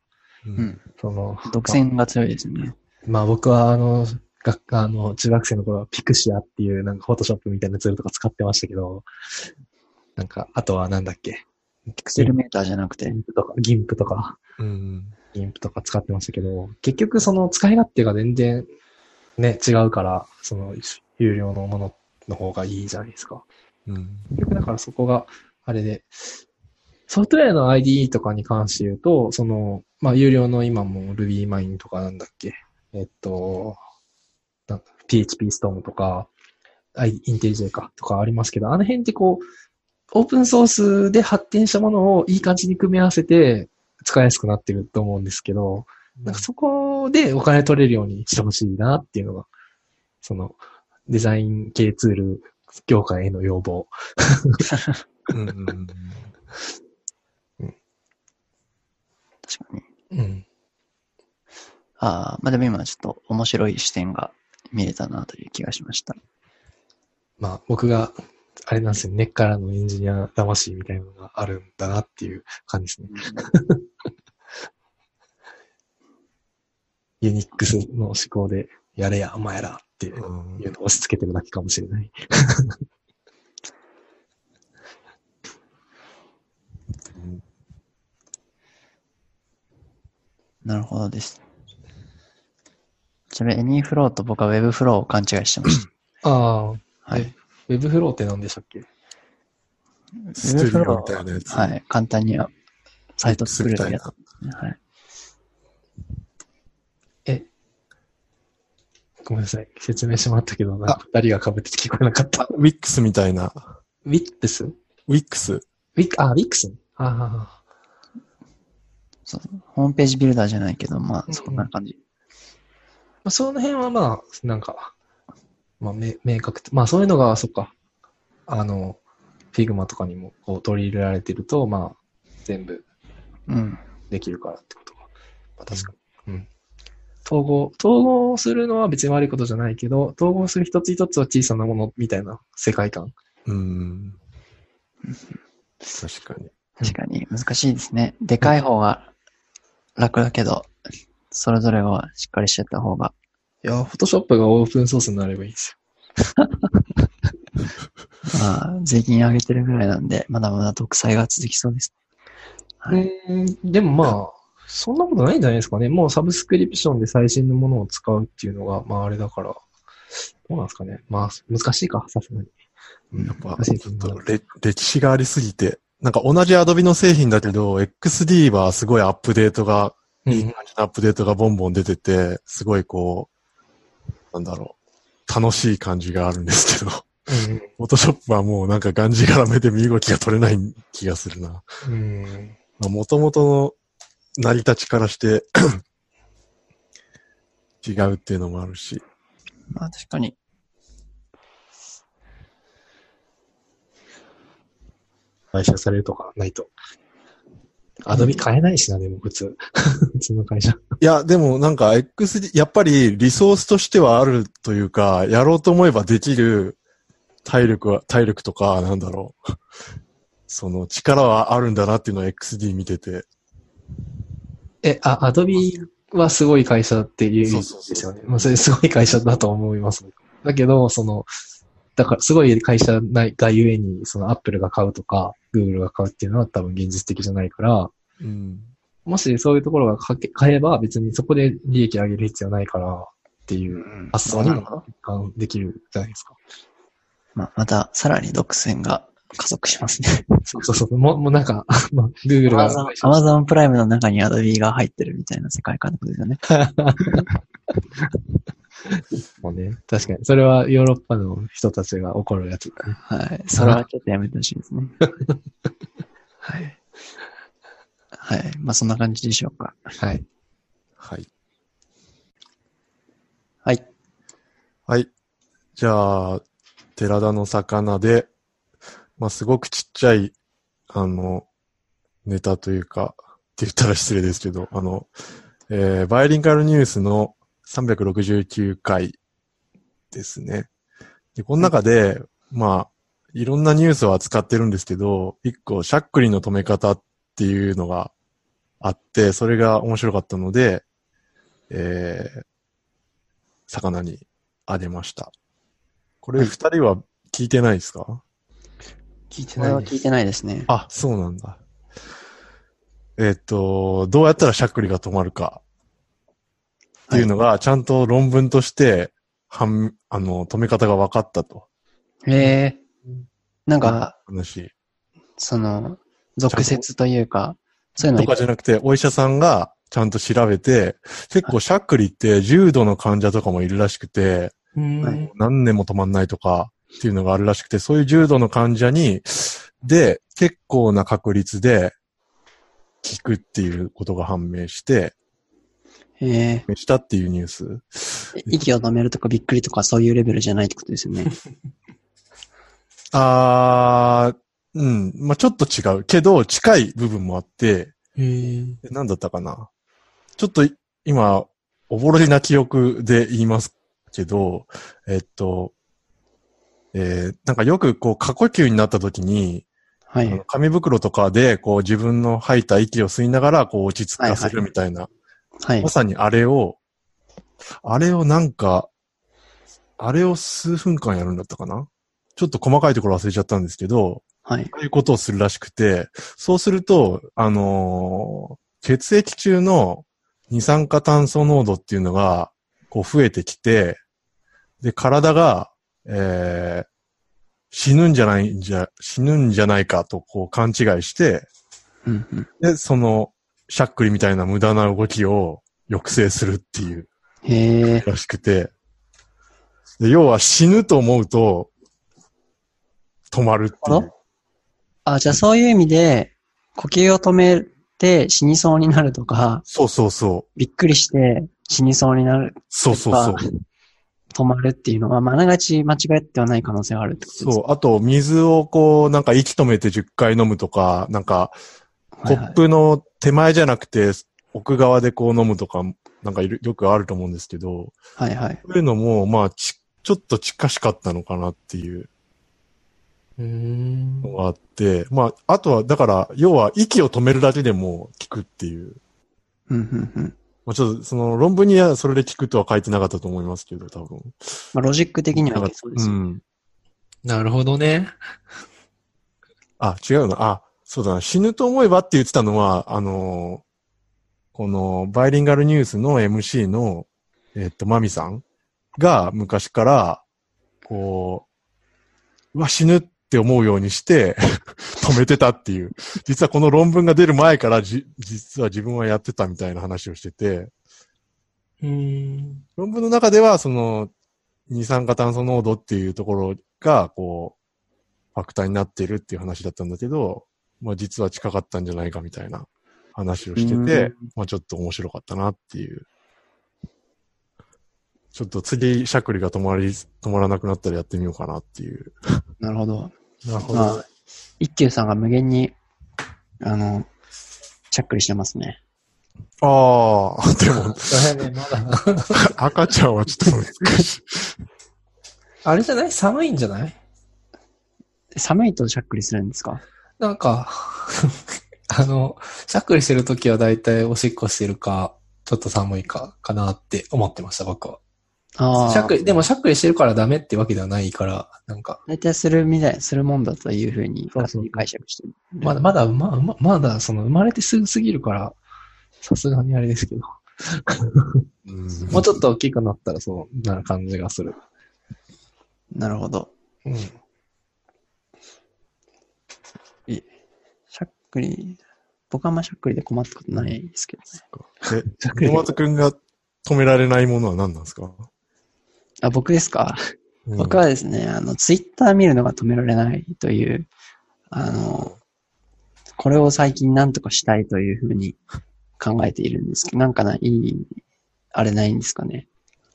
ううんん。その、独占が強いですね。まあ僕はあの、学あの、中学生の頃はピクシアっていうなんかフォトショップみたいなツールとか使ってましたけど、なんか、あとはなんだっけ、ピクセルメーターじゃなくてギ。ンプとか、ギンプとか、うん。ギンプとか使ってましたけど、結局その使い勝手が全然ね、違うから、その、有料のものの方がいいじゃないですか。うん。結局だからそこが、あれで、ソフトウェアの IDE とかに関して言うと、その、まあ、有料の今も RubyMine とかなんだっけ、えっと、なん PHP Storm とか、IntelliJ かとかありますけど、あの辺ってこう、オープンソースで発展したものをいい感じに組み合わせて使いやすくなってると思うんですけど、なんかそこでお金取れるようにしてほしいなっていうのが、その、デザイン系ツール業界への要望。うんうん確かに。うん。ああ、まあでも今ちょっと面白い視点が見れたなという気がしました。まあ、僕が、あれなんですよ、根っからのエンジニア魂みたいなのがあるんだなっていう感じですね。ユニックスの思考で、やれや、お前らっていううんのを押し付けてるだけかもしれない。なるほどです。ちなみに、 Anyflow と僕は Web フローを勘違いしてました。ああ、はい。 Webflow って何でしたっけ？ストゥリオみたいなやつ。はい。簡単にはサイト作れるやつ、ね。はい。ごめんなさい。説明してもらったけど、なんか二人が被ってて聞こえなかった。ウィックスみたいな。ウィップス？ウウィックス。ィック、あ、ウィックス？あそうホームページビルダーじゃないけど、まあ、うんそんな感じ。あ、その辺はまあ、なんか、まあ、め明確って、まあそういうのが、そっか、あの、 Figma とかにもこう取り入れられてると、まあ、全部うん。できるからってことが。まあ確かに。うん。統合、統合するのは別に悪いことじゃないけど、統合する一つ一つは小さなものみたいな世界観。うん。確かに。確かに難しいですね。でかい方が楽だけど、それぞれをしっかりしてた方が。いや、フォトショップがオープンソースになればいいです まあ、税金上げてるぐらいなんで、まだまだ独裁が続きそうです。よ。うん、でもまあ、そんなことないんじゃないですかね。もうサブスクリプションで最新のものを使うっていうのが、まああれだから、どうなんですかね。まあ、難しいか、さすがに。うんやっぱ、ちょっとれ歴史がありすぎて、なんか同じ Adobe の製品だけど、XD はすごいアップデートが、いい感じのアップデートがボンボン出てて、すごいこう、なんだろう、楽しい感じがあるんですけど、うん。Photoshop はもうなんかがんじがらめで身動きが取れない気がするな。うん。もともとの成り立ちからして 違うっていうのもあるし。まあ確かに。買収されるとかないと。アドビ買えないしな、でも普通。普通の会社。いや、でもなんか XD、やっぱりリソースとしてはあるというか、やろうと思えばできる体力は、体力とか、なんだろう。その力はあるんだなっていうのは XD 見てて。え、あ、アドビはすごい会社っていう意味そうそうそうですよね。まあ、それすごい会社だと思います。だけど、その、だからすごい会社ないがゆえに、そのアップルが買うとか、グーグルが買うっていうのは多分現実的じゃないから、うん。もしそういうところが買えば別にそこで利益上げる必要ないからっていう発想にもできるじゃないですか。まあ、また、さらに独占が加速しますね。そうそうそう。もう、もうなんか、まあ、Google が。Amazon プライムの中に Adobe が入ってるみたいな世界観のことですよね。もうね。確かに。それはヨーロッパの人たちが怒るやつだね。はい。それはちょっとやめてほしいですね。はい。はい。まあ、そんな感じでしょうか。はい。はい。はい。はい。じゃあ、寺田の魚で、まあ、すごくちっちゃい、あの、ネタというか、って言ったら失礼ですけど、あの、えーバイリンガルニュースの369回ですね。で、この中で、まあ、いろんなニュースを扱ってるんですけど、一個、しゃっくりの止め方っていうのがあって、それが面白かったので、えー、魚にあげました。これ二人は聞いてないですか、聞いてこれは聞いてないですね。あ、そうなんだ。えっ、と、どうやったらしゃっくりが止まるかっていうのが、ちゃんと論文として、はん、あの、止め方が分かったと。へえ。なんか、話。その、俗説というか、そういうのとかじゃなくて、お医者さんがちゃんと調べて、結構しゃっくりって重度の患者とかもいるらしくて、うんはい何年も止まんないとかっていうのがあるらしくて、そういう重度の患者に、で、結構な確率で効くっていうことが判明して、へえ。判明したっていうニュース。息を止めるとかびっくりとかそういうレベルじゃないってことですよね。あー、うん。まあ、ちょっと違う。けど、近い部分もあって、へーえ何だったかな。ちょっとい今、おぼろげな記憶で言いますけど、えっと、えーなんかよくこう過呼吸になった時に、はい。紙袋とかでこう自分の吐いた息を吸いながらこう落ち着かせはいはるみたいな、はいま。さにあれを、あれをなんか、あれを数分間やるんだったかな？ちょっと細かいところ忘れちゃったんですけど、はい。そういうことをするらしくて、そうすると、あのー血液中の二酸化炭素濃度っていうのが、こう増えてきて、で、体が、えー死ぬんじゃないんじゃ、死ぬんじゃないかとこう勘違いして、うんうん。で、その、しゃっくりみたいな無駄な動きを抑制するっていうへえ。らしくて、で要は死ぬと思うと、止まるってあいう。あ、じゃあそういう意味で、呼吸を止めて死にそうになるとか、そうそうそう。びっくりして死にそうになるそうそうそう。止まるっていうのは、まあ、あながち間違ってはない可能性があるってことですそう。あと、水をこう、なんか息止めて10回飲むとか、なんか、コップの手前じゃなくて、奥側でこう飲むとか、なんかいるよくあると思うんですけど、はいはい。そういうのも、まあ、ち、ちょっと近しかったのかなっていううーんのがあって、まあ、あとは、だから、要は息を止めるだけでも効くっていう。うんうんうん。まあ、ちょっと、その論文にはそれで効くとは書いてなかったと思いますけど、多分。まあ、ロジック的にはそうですよ。うん。なるほどね。あ、違うな。あ、そうだな。死ぬと思えばって言ってたのは、あのーこのバイリンガルニュースの MC の、えっと、マミさんが昔から、こう、うわ、死ぬって思うようにして、止めてたっていう。実はこの論文が出る前からじ、実は自分はやってたみたいな話をしてて、うーん。論文の中では、その、二酸化炭素濃度っていうところが、こう、ファクターになってるっていう話だったんだけど、まあ実は近かったんじゃないかみたいな話をしてうてん、まあちょっと面白かったなっていう。ちょっと次、しゃくりが止まり、止まらなくなったらやってみようかなっていう。なるほど。なるほまあ、一休さんが無限に、あの、しゃっくりしてますね。ああ、でも、ね、まだ。赤ちゃんはちょっと難しい。あれじゃない？寒いんじゃない？寒いとしゃっくりするんですか？なんか、あの、しゃっくりしてるときはだいたいおしっこしてるか、ちょっと寒いか、かなって思ってました、僕は。ああ。しゃっくり、でもしゃっくりしてるからダメってわけではないから、なんか、大体するみたい、するもんだというふうに、そうそ解釈してる。まだ、まだ、まままだ、その、生まれてすぐすぎるから、さすがにあれですけど、うんもうちょっと大きくなったらそうなる感じがする。なるほど。うん。しゃっくり、僕はあんましゃっくりで困ったことないですけどね。え、小松くんが止められないものは何なんですか？あ、僕ですか、うん僕はですね、あの、ツイッター見るのが止められないという、あの、これを最近何とかしたいというふうに考えているんですけど、なんかないい、あれないんですかね？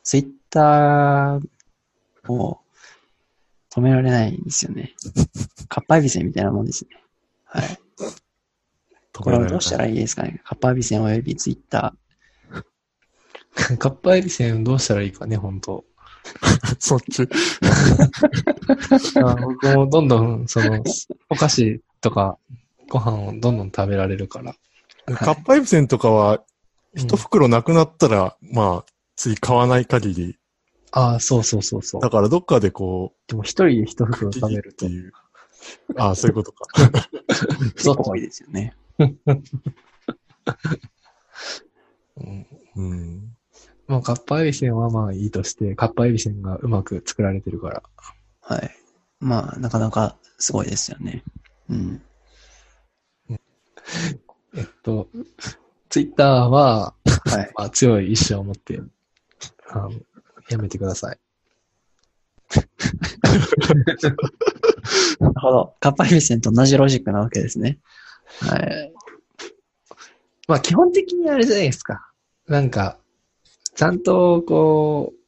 ツイッターを止められないんですよね。カッパエビセンみたいなもんですね。はい。これをどうしたらいいですかね？カッパエビセンおよびツイッタカッパエビセンどうしたらいいかね、本当 そっち。あ僕もどんどん、その、お菓子とか、ご飯をどんどん食べられるから。カッパエビセンとかは、一うん袋なくなったら、まあ、次買わない限り。ああ、そうそうそうそうだ。からどっかでこでも一人で一う、袋食べるとって。いう。ああ、そういうことか。ー。結構多いですよね。う んうん。まあ、カッパエビセンはまあいいとして、カッパエビセンがうまく作られてるから。はい。まあ、なかなかすごいですよね。うん。えっと、ツイッターは、はい。まあ、強い意志を持って、あの、やめてください。なるほど。カッパエビセンと同じロジックなわけですね。はい。まあ、基本的にあれじゃないですか。なんか、ちゃんと、こう、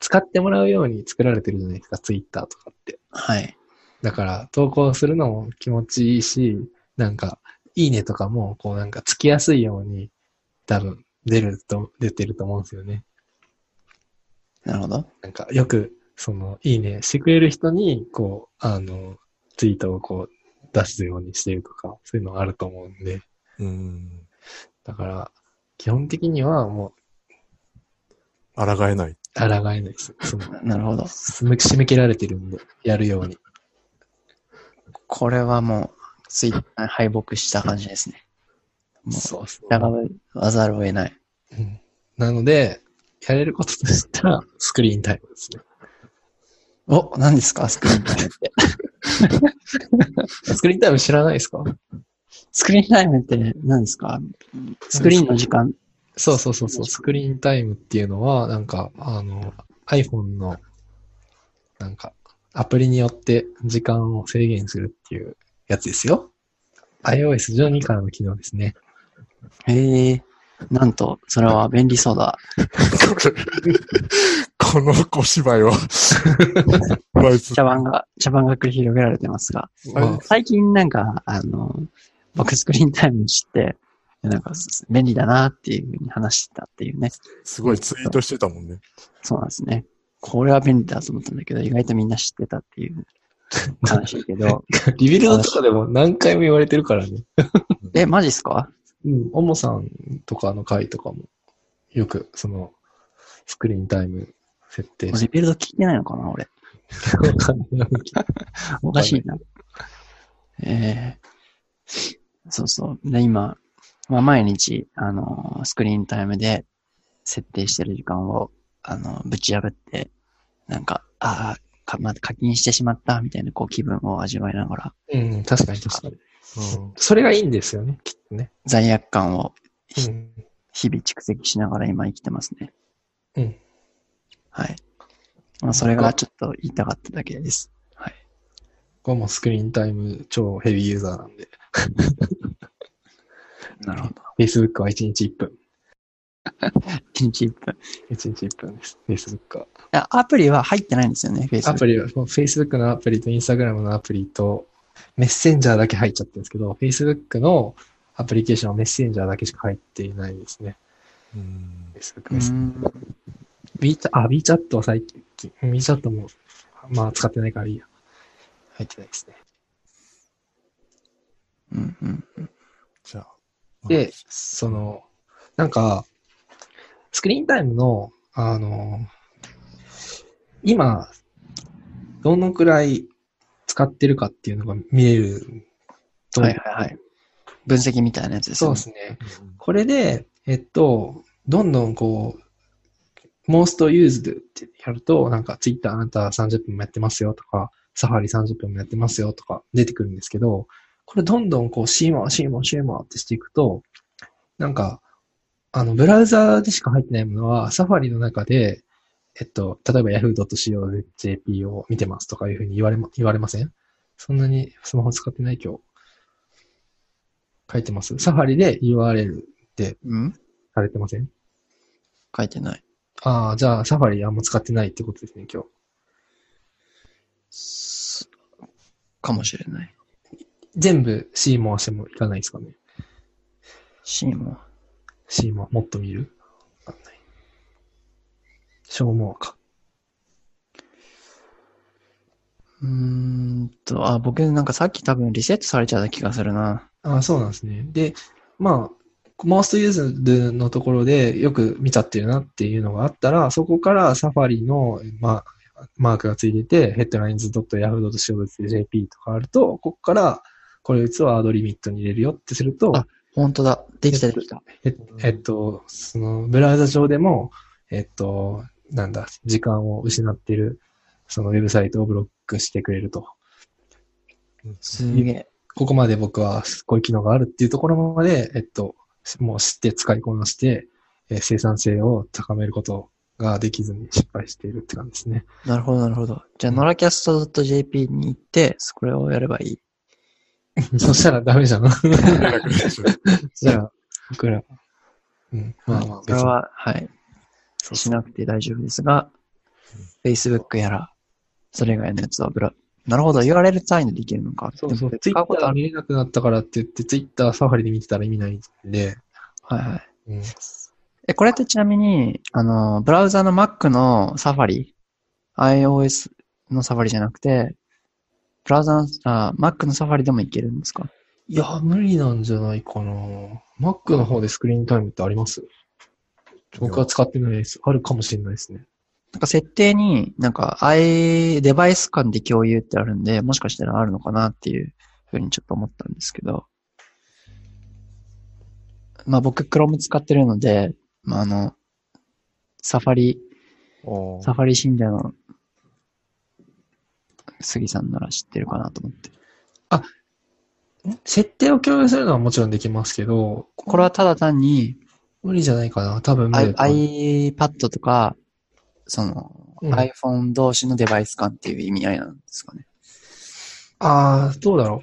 使ってもらうように作られてるじゃないですか、ツイッターとかって。はい。だから、投稿するのも気持ちいいし、なんか、いいねとかも、こうなんか、つきやすいように、多分、出ると、出てると思うんですよね。なるほど。なんか、よく、その、いいねしてくれる人に、こう、あの、ツイートをこう、出すようにしてるとか、そういうのあると思うんで、うん。だから、基本的にはも抗えない。う、抗えないです。その、なるほど。締め締め切られてるんで、やるように。これはもう、ツイッター敗北した感じですね。もう、そうそ従わざるを得ない。うん。なので、やれることとしたら、スクリーンタイムですね。お、何ですか？スクリーンタイムって。スクリーンタイム知らないですか？スクリーンタイムって何ですか？スクリーンの時間。そうそうそうそう。スクリーンタイムっていうのは、なんか、あの、iPhone の、なんか、アプリによって時間を制限するっていうやつですよ。iOS12 からの機能ですね。へえ。なんと、それは便利そうだ。この小芝居は。茶番が、茶番が繰り広げられてますが。まあ最近なんか、あの、僕スクリーンタイム知って、なんか便利だなっていうふうに話してたっていうね。すごいツイートしてたもんね。そうなんですね。これは便利だと思ったんだけど、意外とみんな知ってたっていう 話だけど。 Rebuild とかでも何回も言われてるからね。え、マジっすか？うん。おもさんとかの回とかも、よく、その、スクリーンタイム設定し Rebuild 聞いてないのかな俺。おかしいな。えー、そうそう。で、今、まあ、毎日、あの、スクリーンタイムで設定してる時間を、あの、ぶち破って、なんか、ああ、か、また課金してしまった、みたいな、こう、気分を味わいながら、うん、確かに確かに。うんそれがいいんですよね、きっとね。罪悪感をうん。日々蓄積しながら今生きてますね。うん。はい。まあ、それがちょっと言いたかっただけです。はい。これもスクリーンタイム超ヘビーユーザーなんで。なるほど。Facebook は1日1分。1日1分。1日1分です。Facebook は。アプリは入ってないんですよね、Facebook。アプリは、Facebook のアプリと Instagram のアプリと、メッセンジャーだけ入っちゃってるんですけど、Facebook のアプリケーションはメッセンジャーだけしか入っていないですね。うん。Facebook うメッセンん。B チャ、あ、B チャットは最近、B チャットも、まあ使ってないからいいや。入ってないですね。うんうん。じゃあ。で、その、なんか、スクリーンタイムの、あの、今、どのくらい使ってるかっていうのが見えると。はいはいはい。分析みたいなやつですそう。ですね。これで、えっと、どんどんこう、most used ってやると、なんか Twitter あなた30分もやってますよとか、サファリ30分もやってますよとか出てくるんですけど、これどんどんこう、シーマー、シーマー、シーマーってしていくと、なんか、あの、ブラウザーでしか入ってないものは、サファリの中で、えっと、例えば yahoo.co.jp を見てますとかいうふうに言われま、言われません？そんなにスマホ使ってない今日。書いてますサファリで URL でうん？されてません？書いてない。ああ、じゃあサファリあんま使ってないってことですね、今日。すかもしれない。全部 C 回してもいかないですかね。シーも。C ももっと見る？わかんない。消耗か。うーんと、あ、僕なんかさっき多分リセットされちゃった気がするな。ああ、そうなんですね。で、まあ、most used のところでよく見ちゃってるなっていうのがあったら、そこからサファリの、まあ、マークがついてて、headlines.yahoo.co.jp とかあると、ここから、これ実はワードリミットに入れるよってすると、あ本当だ。できたできた。ええっと、その、ブラウザ上でも、えっと、なんだ、時間を失っている、そのウェブサイトをブロックしてくれると。すげえ。ここまで僕はこういう機能があるっていうところまで、えっと、もう知って使いこなして、えー生産性を高めることができずに失敗しているって感じですね。なるほど、なるほど。じゃあ、ノラキャスト .jp に行って、これをやればいい。そしたらダメじゃん。じゃあ、僕ら。うん。まあまあ、それは、はい。しなくて大丈夫ですが、Facebook やら、それ以外のやつはブラ、なるほど、URL 単位でできるのか。そうそう。ツイッター。見れなくなったからって言って、ツイッターサファリで見てたら意味ないんで、はいはい。うん。え、これってちなみに、あの、ブラウザの Mac のサファリ、iOS のサファリじゃなくて、ブラウザの、あ、Mac のサファリでもいけるんですか？いや、無理なんじゃないかな。Mac の方でスクリーンタイムってあります？僕は使ってないです。あるかもしれないですね。なんか設定に、なんか i、デバイス間で共有ってあるんで、もしかしたらあるのかなっていうふうにちょっと思ったんですけど。まあ僕 Chrome 使ってるので、まああの、サファリ、サファリ信者の杉さんなら知ってるかなと思って。設定を共有するのはもちろんできますけど、これはただ単に無理じゃないかな。多分無理 iPad とか、その、うん iPhone 同士のデバイス間っていう意味合いなんですかね。ああ、どうだろう。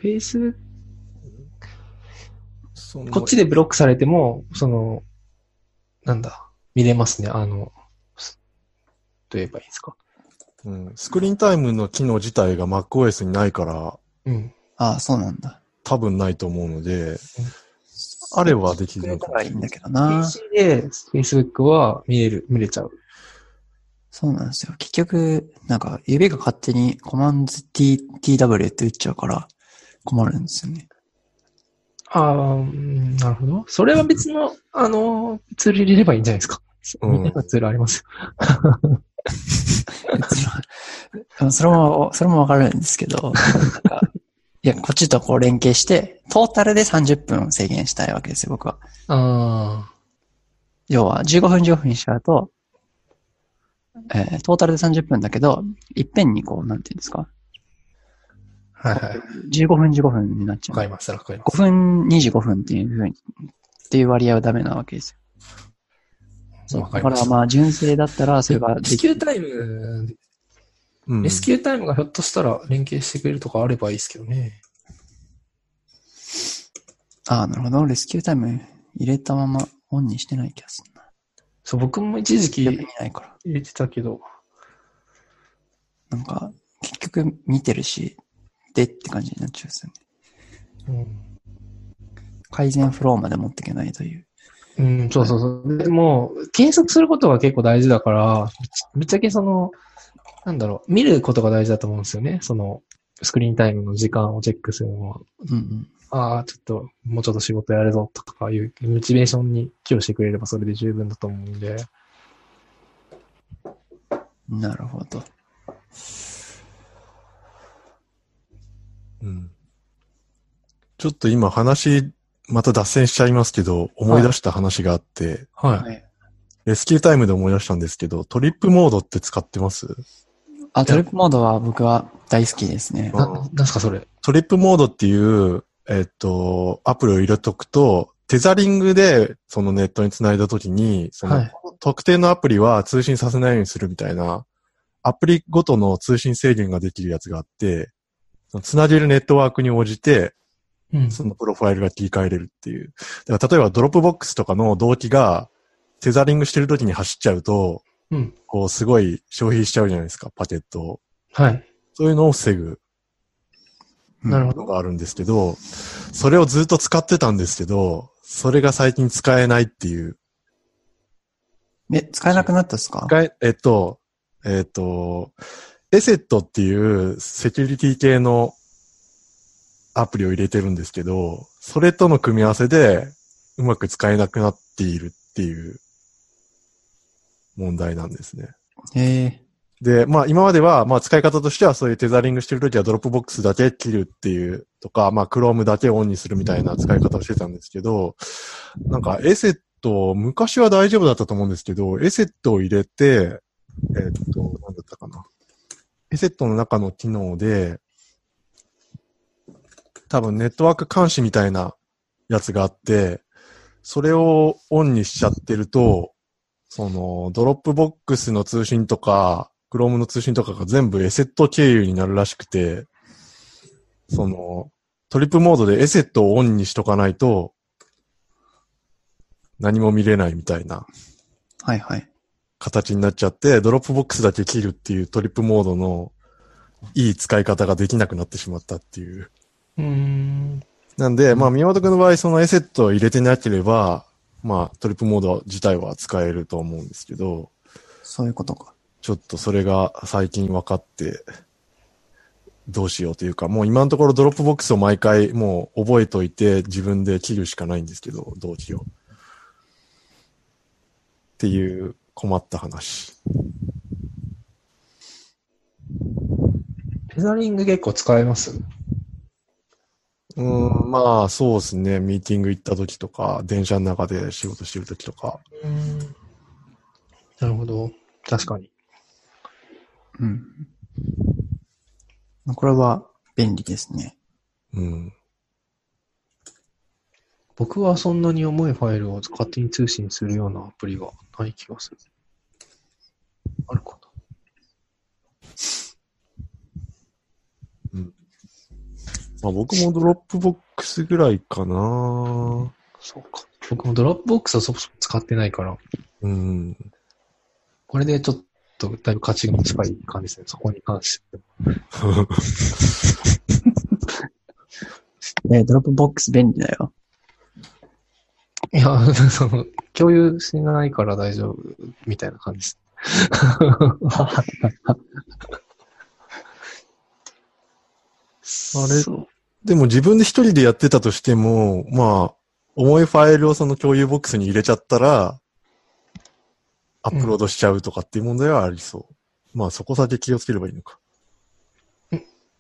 のこっちでブロックされても、その、なんだ、見れますね。あの、すどう言えばいいですか。うんスクリーンタイムの機能自体が MacOS にないから、うん。ああ、そうなんだ。多分ないと思うので、あればできるのかもしれないいいんだけどな。PC で Facebook は見れる、見れちゃう。そうなんですよ。結局、なんか、指が勝手にコマンド T、TW って打っちゃうから困るんですよね。ああ、うんなるほど。それは別の、あの、ツール入れればいいんじゃないですか。うんみんなのツールあります。それも、それもわかるんですけど、いや、こっちとこう連携して、トータルで30分制限したいわけですよ、僕は。あ要は、15分15分にしちゃうと、えートータルで30分だけど、いっぺんにこう、なんていうんですか、あ。はいはい。15分15分になっちゃう。わかります、わかりま5す。分25分っていうふうに、っていう割合はダメなわけですよ。そう。わかだからまあ、純正だったら、それがレスキュータイム、うんレスキュータイムがひょっとしたら連携してくれるとかあればいいですけどね。ああ、なるほど。レスキュータイム入れたままオンにしてない気がするな。そう、僕も一時期。入れてたけど、なんか、結局見てるし、でって感じになっちゃうんですよね。うん改善フローまで持っていけないという。うん、そうそうそう。でも、計測することが結構大事だから、ぶっちゃけその、なんだろう、見ることが大事だと思うんですよね。その、スクリーンタイムの時間をチェックするのは。うんうん、ああ、ちょっと、もうちょっと仕事やるぞとかいう、モチベーションに寄与してくれればそれで十分だと思うんで。なるほど。うん。ちょっと今話また脱線しちゃいますけど、思い出した話があって、はい。はい。レスキュータイムで思い出したんですけど、トリップモードって使ってます？あ、 TripMode は僕は大好きですね。な、なんすかそれ？ TripMode っていう、えっと、アプリを入れとくと、テザリングでそのネットにつないだときに、その、はい特定のアプリは通信させないようにするみたいな、アプリごとの通信制限ができるやつがあって、そのつなげるネットワークに応じて、うん。そのプロファイルが切り替えれるっていう。だから例えばドロップボックスとかの動機がテザリングしてるときに走っちゃうと、うん。こうすごい消費しちゃうじゃないですか、パケットを。はい。そういうのを防ぐなるほど。のがあるんですけど、それをずっと使ってたんですけど、それが最近使えないっていう。え、使えなくなったっすか？使え、えっと、えっと、エセットっていうセキュリティ系のアプリを入れてるんですけど、それとの組み合わせでうまく使えなくなっているっていう問題なんですね。へえ。で、まあ今までは、まあ使い方としてはそういうテザリングしてるときは Dropbox だけ切るっていうとか、まあ Chrome だけオンにするみたいな使い方をしてたんですけど、なんか ESET、昔は大丈夫だったと思うんですけど、 ESET を入れて、えーっと、なんだったかな。 ESET の中の機能で、多分ネットワーク監視みたいなやつがあって、それをオンにしちゃってると、その、 Dropbox の通信とか、Chrome の通信とかが全部 ESET 経由になるらしくて、その、 TripMode で ESET をオンにしとかないと、何も見れないみたいなはいはい。形になっちゃって、 Dropbox だけ切るっていう TripMode のいい使い方ができなくなってしまったっていう。うーん。なんで、まあ、宮本くんの場合、その ESET を入れてなければ、まあ、 TripMode 自体は使えると思うんですけど、そういうことか。ちょっとそれが最近分かって、どうしようというか、もう今のところ Dropbox を毎回もう覚えといて自分で切るしかないんですけど、同期を。っていう困った話。ペザリング結構使えます？うーん、まあそうですね。ミーティング行った時とか、電車の中で仕事してる時とか。うん。なるほど。確かに。うん。これは便利ですね。うん。僕はそんなに重いファイルを勝手に通信するようなアプリがない気がするまあ僕も Dropbox ぐらいかななそうか。僕も Dropbox はそもそも使ってないから、うん。これでちょっとだいぶ価値が近い感じですね。そこに関して。え、ドロップボックス便利だよ。いや、その、共有しないから大丈夫みたいな感じです。あれ？そうでも自分で一人でやってたとしても、まあ、重いファイルをその共有ボックスに入れちゃったら、アップロードしちゃうとかっていう問題はありそう。まあそこだけ気をつければいいのか。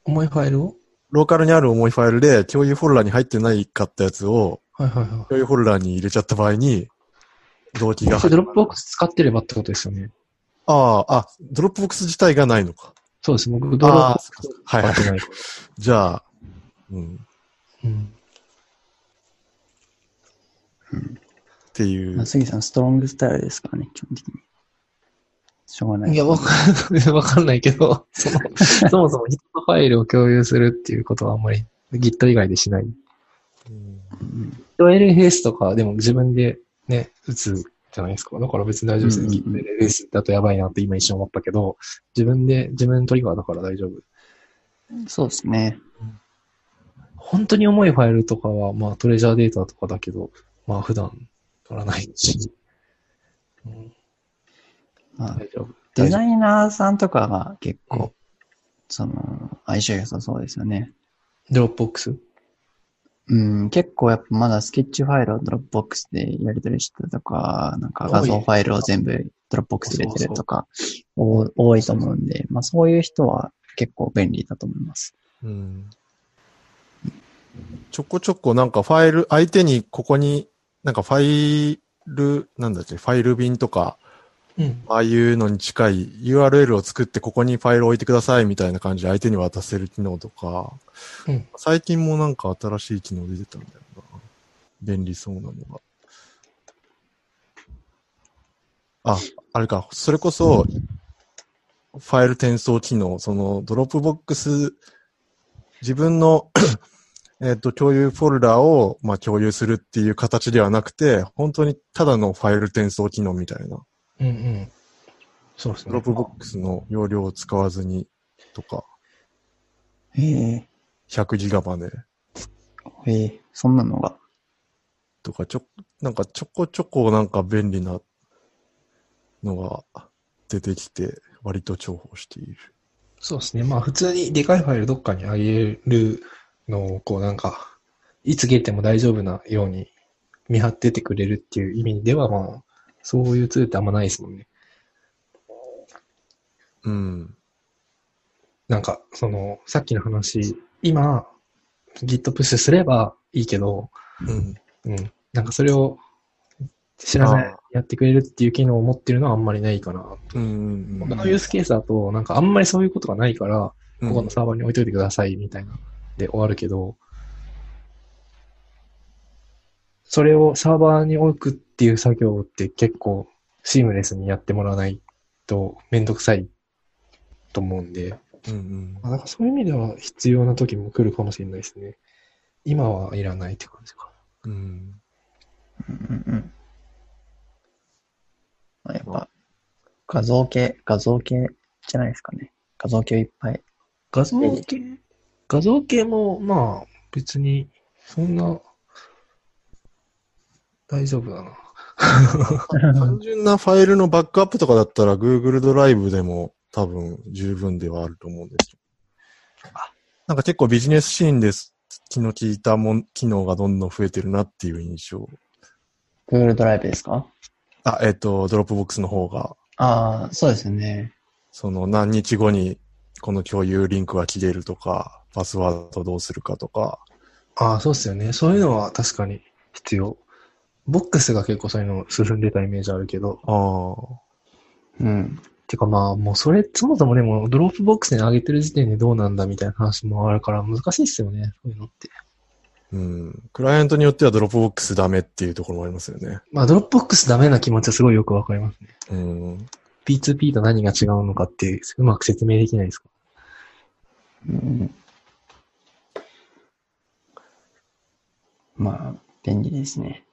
重いファイルを？ローカルにある重いファイルで共有フォルダに入ってないかったやつをはいはいはい。共有フォルダに入れちゃった場合に、動機がドロップボックス使ってればってことですよね。ああ、あ、ドロップボックス自体がないのか。そうです。僕、 Dropbox はいはい使ってないから。じゃあ、うん。うん。っていうまあ。杉さん、ストロングスタイルですからね、基本的に。しょうがない。いや、わかんない、わかんないけど、その、そもそも人のファイルを共有するっていうことはあんまり Git 以外でしない。うんうん。LFS とかでも自分でね、打つじゃないですか。だから別に大丈夫ですよ。うんうんうん LFS だとやばいなって今一瞬思ったけど、自分で、自分トリガーだから大丈夫。そうですね。本当に重いファイルとかは、まあトレジャーデータとかだけど、まあ普段取らないし、うん、まあ、大丈夫。デザイナーさんとかが結うん構、その、相性良さそうですよね。夫 Dropbox？うん、結構やっぱまだスケッチファイルを Dropbox でやり取りしてたとか、なんか画像ファイルを全部 Dropbox 入れてるとか、お多いと思うんで、まあそういう人は結構便利だと思います。うん。ちょこちょこなんかファイル、相手にここになんかファイル、なんだっけ、ファイル便とか、うん。ああいうのに近い URL を作ってここにファイル置いてくださいみたいな感じで相手に渡せる機能とか、うん最近もなんか新しい機能出てたんだよな。便利そうなのが。あ、あれか、それこそ、ファイル転送機能、その Dropbox、自分のえっと、共有フォルダを、まあ、共有するっていう形ではなくて、本当にただのファイル転送機能みたいな。うんうん。そうですね。 Dropbox の容量を使わずにとか、へえ、100ギガまでへえ、そんなのが。とか、ちょ、なんかちょこちょこなんか便利なのが出てきて、割と重宝している。そうですね。まあ普通にでかいファイルどっかに上げるのを、こうなんか、いつ消えても大丈夫なように見張っててくれるっていう意味では、まあ、そういうツールってあんまないですもんね。うん。なんか、その、さっきの話、今、Git プッシュすればいいけど、うん。うん。なんかそれを知らないあ、やってくれるっていう機能を持ってるのはあんまりないかな。うん。他のユースケースだと、なんかあんまりそういうことがないから、うんここのサーバーに置いといてくださいみたいな、で終わるけど、それをサーバーに置くっていう作業って結構シームレスにやってもらわないとめんどくさいと思うんで、うんうんまあなんかそういう意味では必要な時も来るかもしれないですね。今はいらないって感じか。うん。うんうんうん。まあやっぱ、画像系、画像系じゃないですかね。画像系いっぱい。画像系、画像系もまあ別にそんな大丈夫だな。単純なファイルのバックアップとかだったら Google ドライブでも多分十分ではあると思うんですよ。なんか結構ビジネスシーンです。気の利いたもん機能がどんどん増えてるなっていう印象。Google ドライブですか？あ、えっ、と、 Dropbox の方が、ああ、そうですよね。その何日後にこの共有リンクが切れるとか、パスワードどうするかとか、ああ、そうっすよね。そういうのは確かに必要。ボックスが結構そういうの進んでたイメージあるけど。ああ、うん。てかまあ、もうそれ、そもそもでも Dropbox に上げてる時点でどうなんだみたいな話もあるから難しいっすよね。そういうのって。うん。クライアントによっては Dropbox ダメっていうところもありますよね。まあ、 Dropbox ダメな気持ちはすごいよくわかりますね。うん。P2P と何が違うのかってうまく説明できないですか？うん、まあ、便利ですね。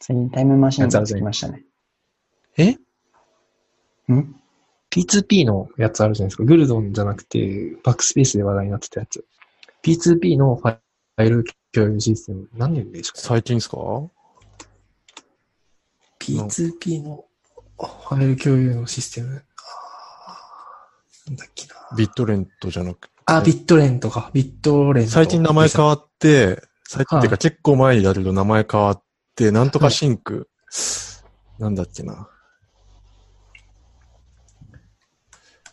最近タイムマシンがつきましたね。え？ん ?P2P のやつあるじゃないですか。グルドンじゃなくて、バックスペースで話題になってたやつ。P2P のファイル共有システム。何年でしょ最近ですか？う ?P2P のファイル共有のシステム。なんだっけな。ビットレントじゃなくて。あ、ビットレントか。ビットレント。最近名前変わわって、最近っていうはか結構前にだけど名前変わって、なんとかシンク、なんだっけな。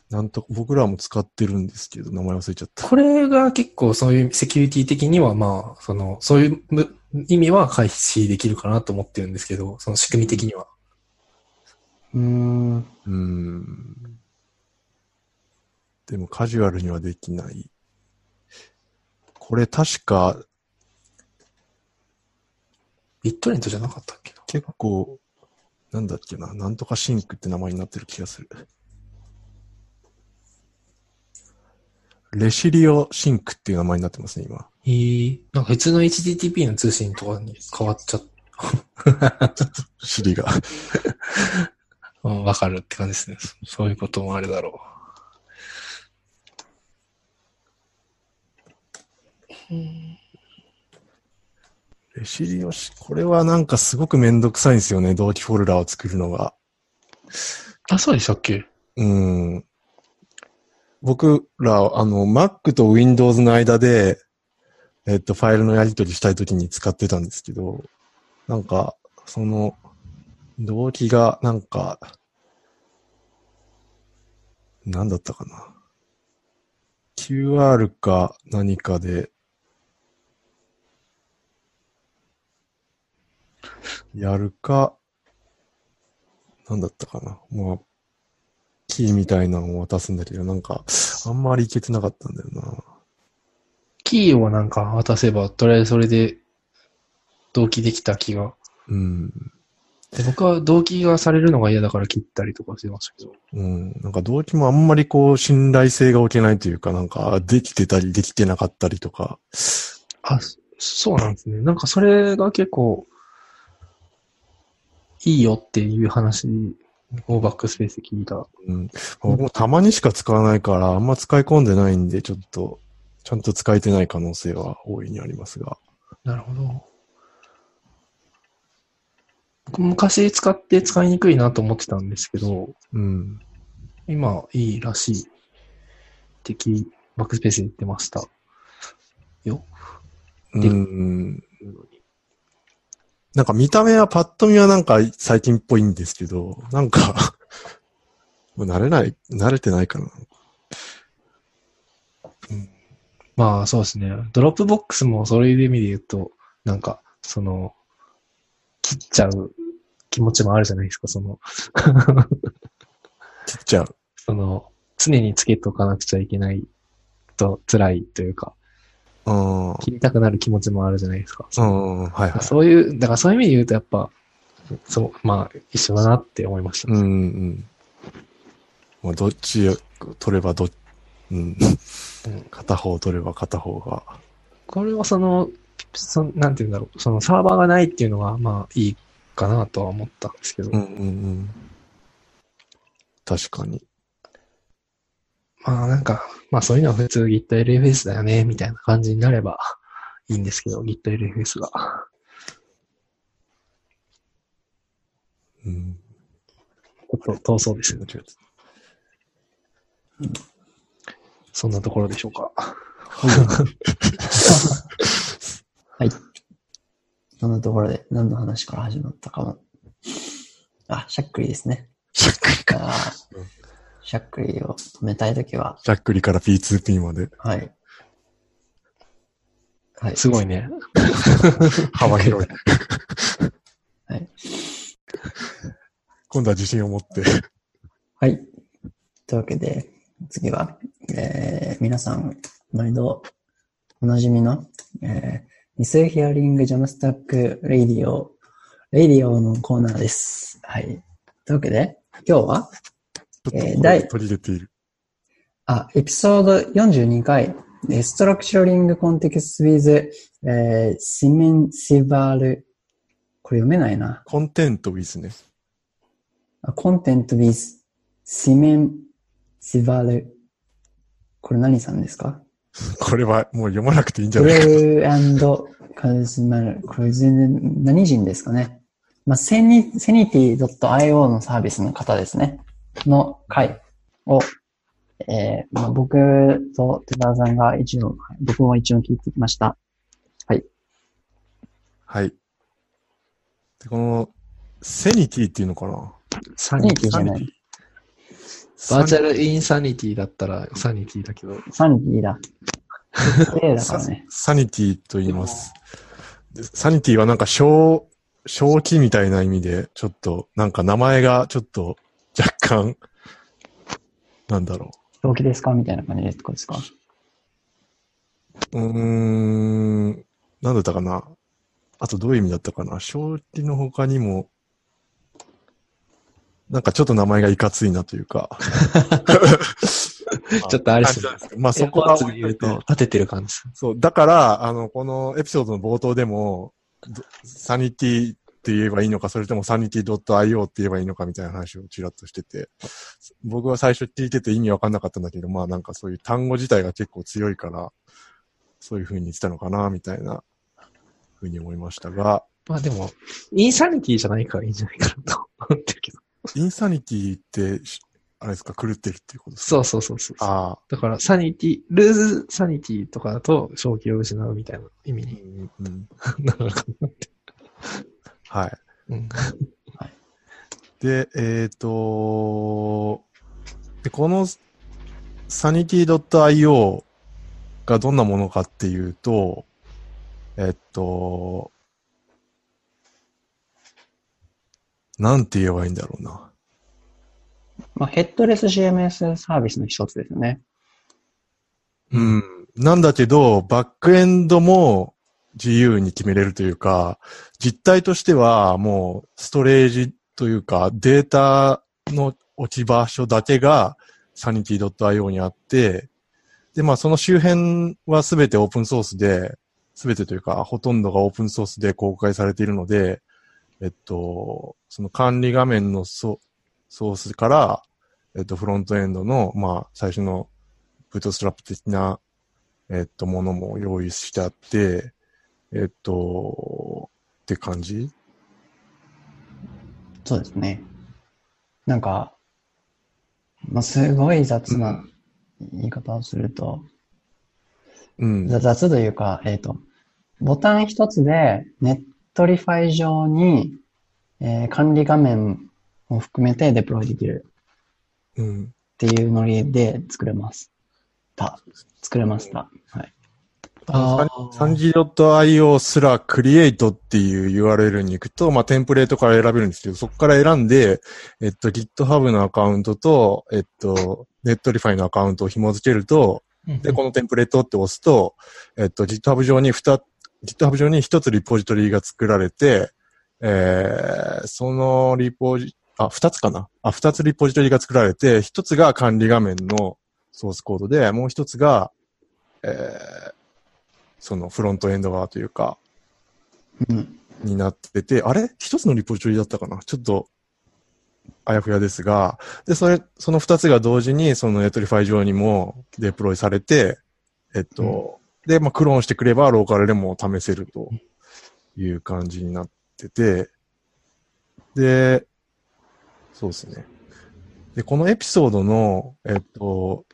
なんと、僕らも使ってるんですけど、名前忘れちゃった。これが結構そういうセキュリティ的にはまあ、その、そういうむ意味は回避できるかなと思ってるんですけど、その仕組み的には。うーん。うーん。でもカジュアルにはできない。これ確かビットレントじゃなかったっけな？結構、なんだっけな、なんとかシンクって名前になってる気がする。レシリオシンクっていう名前になってますね、今。えー、なんか普通の HTTP の通信とかに変わっちゃっ シリが。うんわかるって感じですね。そそういうこともあるだろう。うんレシリオシ、これはなんかすごくめんどくさいんですよね、同期フォルダを作るのが。あ、そうでしたっけ？うん。僕ら、あの、Mac と Windows の間で、えっと、ファイルのやり取りしたいときに使ってたんですけど、なんか、その、動機が、なんか、なんだったかな。QR か何かで、やるか、なんだったかな。まあ、キーみたいなのを渡すんだけど、なんか、あんまりいけてなかったんだよな。キーをなんか渡せば、とりあえずそれで、同期できた気が。うん。で僕は同期がされるのが嫌だから切ったりとかしてましたけど。うん。なんか動機もあんまりこう、信頼性が置けないというか、なんか、できてたり、できてなかったりとか。あ、そそうなんですね。なんかそれが結構、いいよっていう話をバックスペースで聞いた。うん。僕もたまにしか使わないから、あんま使い込んでないんで、ちょっと、ちゃんと使えてない可能性は大いにありますが。なるほど。僕昔使って使いにくいなと思ってたんですけど、うん。今いいらしい。敵、バックスペースで言ってました。よ。でうん。なんか見た目はパッと見はなんか最近っぽいんですけど、なんか、も う慣れない、慣れてないかな。まあそうですね。 Dropbox もそういう意味で言うと、なんか、その、切っちゃう気持ちもあるじゃないですか、その、切っちゃう。その、常につけとかなくちゃいけないと辛いというか、うん。切りたくなる気持ちもあるじゃないですか。うん、はいはい。そういう、だからそういう意味で言うとやっぱ、そう、まあ一緒だなって思いました。うん、うん。まあ、どっちを取ればどっ、うん。片方取れば片方が。これはその、そなんて言うんだろう、そのサーバーがないっていうのはまあいいかなとは思ったんですけど、うん、うん、うん。確かに。まあなんか、まあそういうのは普通 GitLFS だよね、みたいな感じになればいいんですけど、GitLFS が。うん。ちょっと遠そうですよね。間違えたそんなところでしょうか。はい。そんなところで何の話から始まったかも。あ、しゃっくりですね。しゃっくりか。しゃっくりを止めたいときは、しゃっくりから P2P まではい。はい。すごいね。幅広い。はい。今度は自信を持って。はい。というわけで、次は、えー、皆さん、毎度、おなじみの、えー、 Mishearing Jamstack Radio、Radio のコーナーです。はい。というわけで、今日は、えー第取り入れている。あ、エピソード42回、ストラクチャリングコンテクスト with、えー、シメンシバル、これ読めないな。コンテント with ね。あコンテント with シメンシバル。これ何さんですか？これはもう読まなくていいんじゃブないか。ルーカズマル。これ全然何人ですかね。まあ、セニ、セニティ .io のサービスの方ですね。の回を、えーまあ、僕と手沢さんが一応、僕も一応聞いてきました。はい。で、この、セニティっていうのかな？サセニティじゃない。バーチャルインサニティだったらサニティだけど、サニティだ。A だからね。サニティと言います。でサニティはなんか正、正気みたいな意味で、ちょっと、なんか名前がちょっと若干、なんだろ動機ですかみたいな感じでってことですかう。うーん、なんだったかな。あとどういう意味だったかな。正気の他にも、なんかちょっと名前がいかついなというか。ちょっとあれですまあそこはで言うと、立ててる感じ。そう、だから、あの、このエピソードの冒頭でも、ど Sanity って言えばいいのか、それともサニティ .io って言えばいいのかみたいな話をちらっとしてて、僕は最初聞いてて意味わかんなかったんだけど、まあなんかそういう単語自体が結構強いから、そういう風に言ってたのかな、みたいな風に思いましたが、まあでも、 insanity じゃないからいいんじゃないかなと思ってるけど。 insanity ってし、あれですか、狂ってるっていうことですか？そうそうそうそう。ああ、だから、サニティ、 lose sanity とかだと、正気を失うみたいな意味うにんうん、なるのかなって。はい。うん。で、えっ、と、で、この sanity.io がどんなものかっていうと、えっと、なんて言えばいいんだろうな。まあ、ヘッドレス CMS サービスの一つですよね。うん。なんだけど、バックエンドも自由に決めれるというか、実態としてはもうストレージというかデータの置き場所だけが sanity.io にあって、で、まあその周辺はすべてオープンソースで、すべてというかほとんどがオープンソースで公開されているので、えっと、その管理画面のソソースから、えっと、フロントエンドの、まあ最初のブートストラップ的な、えっと、ものも用意してあって、えっと、って感じ？そうですね。なんか、まあ、すごい雑な言い方をすると、うん。ざ雑というか、えっ、と、ボタン一つで、 Netlify 上に、えー管理画面を含めてデプロイできるうん。っていうノリで作れます。た。作れました。はい。あサンジ .io すらクリエイトっていう URL に行くと、まあ、テンプレートから選べるんですけど、そこから選んで、えっと、GitHub のアカウントと、えっと、Netlify のアカウントを紐付けると、で、このテンプレートって押すと、えっと、GitHub 上に二、GitHub 上に一つリポジトリが作られて、えー、そのリポジ、あ、二つかな？あ、二つリポジトリが作られて、一つが管理画面のソースコードで、もう一つが、えー、そのフロントエンド側というか、うん。になってて、あれ？一つのリポジトリだったかな？ちょっと、あやふやですが、で、それ、その二つが同時に、その Netlify 上にもデプロイされて、えっと、で、まあ、クローンしてくれば、ローカルでも試せるという感じになってて、で、そうですね。で、このエピソードの、えっと、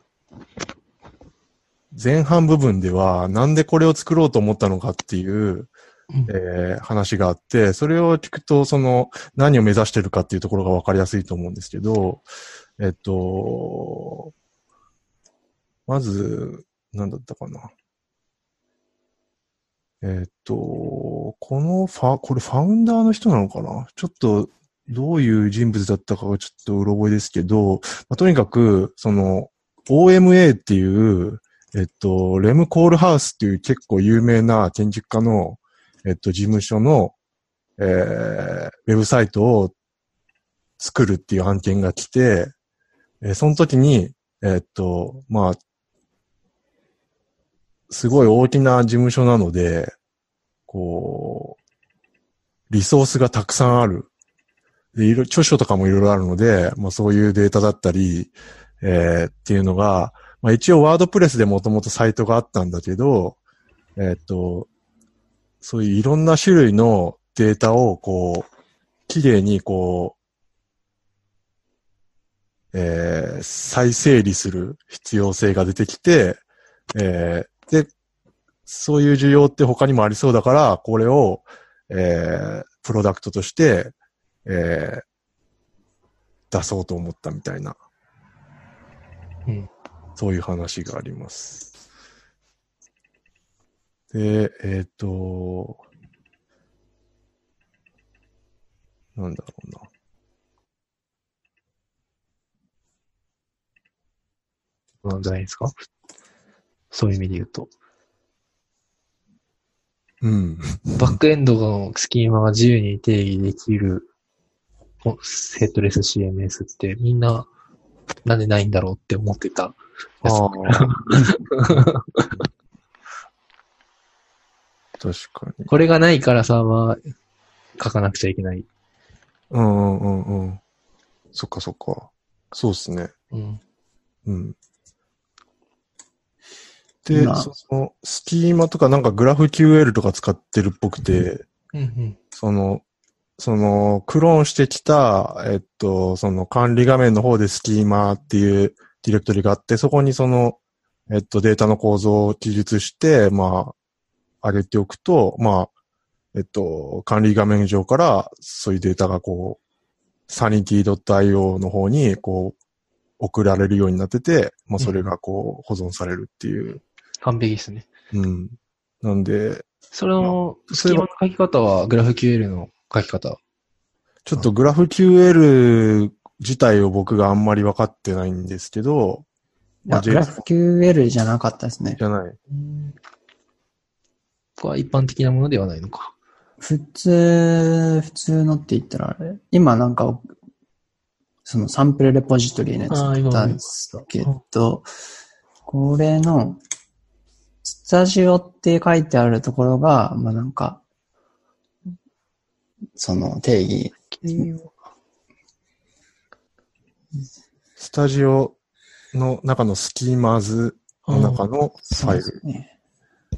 前半部分では、なんでこれを作ろうと思ったのかっていう、えー話があって、それを聞くと、その、何を目指してるかっていうところが分かりやすいと思うんですけど、えっと、まず、何だったかな。えっと、このファ、これファウンダーの人なのかな？ちょっと、どういう人物だったかはちょっとうろ覚えですけど、まあ、とにかく、その、OMA っていう、えっと、レム・コールハウスっていう結構有名な建築家の、えっと、事務所の、えー、ウェブサイトを作るっていう案件が来て、えーその時に、えっと、まあ、すごい大きな事務所なので、こう、リソースがたくさんある。で、いろ、著書とかもいろいろあるので、まあそういうデータだったり、えーっていうのが、まあ一応ワードプレスでもともとサイトがあったんだけど、えっと、そういういろんな種類のデータをこう、綺麗にこう、えー再整理する必要性が出てきて、えー、そういう需要って他にもありそうだから、これを、えープロダクトとして、えー出そうと思ったみたいな、うんそういう話があります。で、えっ、と、なんだろうな。なんじゃないですか？そういう意味で言うと。うん。バックエンドのスキーマが自由に定義できるおヘッドレス CMS ってみんななんでないんだろうって思ってた。ああ。確かに。これがないからサーバー書かなくちゃいけない。うんうんうんうん。そっかそっか。そうですね。うん。うん。で、まあその、スキーマとかなんかグラフ QL とか使ってるっぽくて、うんうん。その、その、クローンしてきた、えっと、その管理画面の方でスキーマっていうディレクトリがあって、そこにその、えっと、データの構造を記述して、まあ、上げておくと、まあ、えっと、管理画面上から、そういうデータがこう、sanity.io の方に、こう、送られるようになってて、まあ、それがこう、保存されるっていう。完璧ですね。うん。なんで、それの、それはスキーマの書き方はグラフ QL の書き方。ちょっとグラフ QL 自体を僕があんまり分かってないんですけど、まあグラフ QL じゃなかったですね。じゃない。うんここは一般的なものではないのか。普通、普通のって言ったらあれ、今なんか、そのサンプルレポジトリのやつあー今だったんですけど、これの、スタジオって書いてあるところが、まあなんか、その定義、スタジオの中のスキーマーズの中のファイル。すね。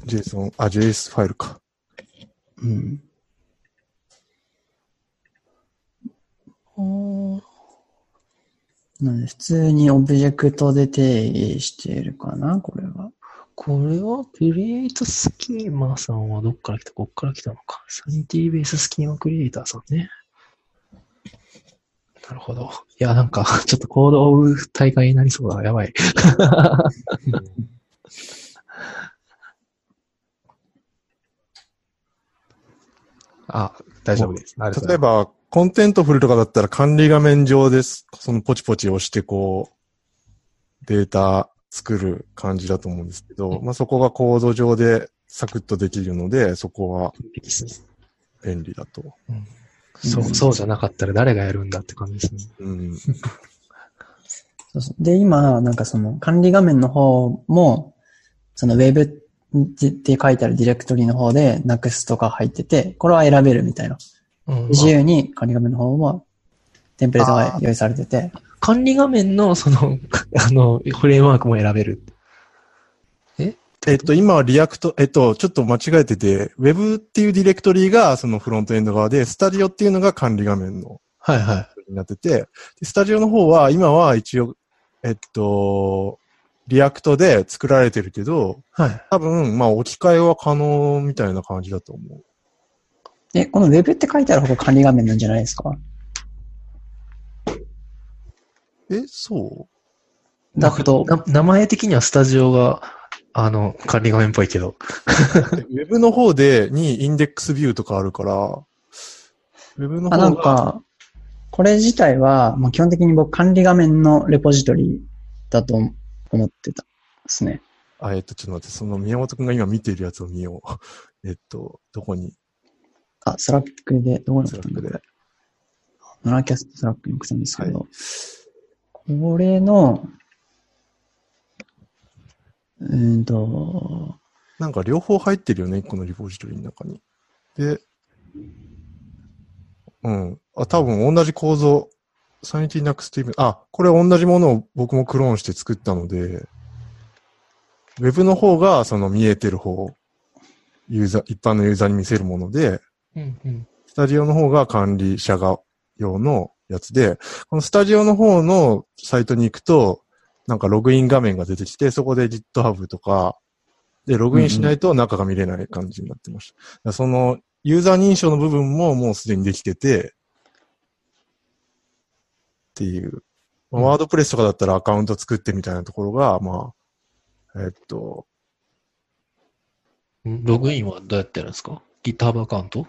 JSON、あ、JS ファイルか。うん。なので、普通にオブジェクトで定義しているかな、これは。これは、クリエイトスキーマーさんはどっから来た？こっから来たのか。Sanity base schema creator さんね。なるほど。いや、なんか、ちょっとコードを追う大会になりそうだ。やばい。あ、大丈夫です。例えば、 Contentful とかだったら管理画面上です。そのポチポチ押してこう、データ作る感じだと思うんですけど、まあそこがコード上でサクッとできるので、そこは便利だと。そう、そうじゃなかったら誰がやるんだって感じですね。うん。そうそうで、今、なんかその管理画面の方も、その Web って書いてあるディレクトリの方で Next とか入ってて、これは選べるみたいな。うん自由に管理画面の方もテンプレートが用意されてて、管理画面の、その、あの、フレームワークも選べる。え？っと、今は React、えっと、ちょっと間違えてて、Web っていうディレクトリがそのフロントエンド側で、スタジオっていうのが管理画面のはいはい。になってて、でスタジオの方は今は一応、えっと、 React で作られてるけど、はい。多分、まあ置き換えは可能みたいな感じだと思う。で、この Web って書いてある方が管理画面なんじゃないですか？え、そだと、な名前的にはスタジオが、あの、管理画面っぽいけど。う ?Web の方で、にインデックスビューとかあるから、Web のあ、なんか、これ自体は、まあ、基本的に僕管理画面のレポジトリだと思ってたですね。あ、えっと、ちょっと待って、その宮本くんが今見ているやつを見よう。えっと、どこに？あ、 Slack で、どこに Slack で。ノラキャスト Slack に送ったんですけど、これの、うーんと、なんか両方入ってるよね、一個のリポジトリの中に。で、うん。あ、多分同じ構造。 Sanity Nuxt Eve、あ、これ同じものを僕もクローンして作ったので、ウェブの方がその見えてる方、ユーザー、一般のユーザーに見せるもので、うんうん。スタジオの方が管理者が用のやつで、このスタジオの方のサイトに行くと、なんかログイン画面が出てきて、そこで GitHub とか、で、ログインしないと中が見れない感じになってました。だからその、ユーザー認証の部分ももうすでにできてて、っていう。ワードプレスとかだったらアカウント作ってみたいなところが、まあ、えっと、ログインはどうやってやるんですか ?GitHub アカウント？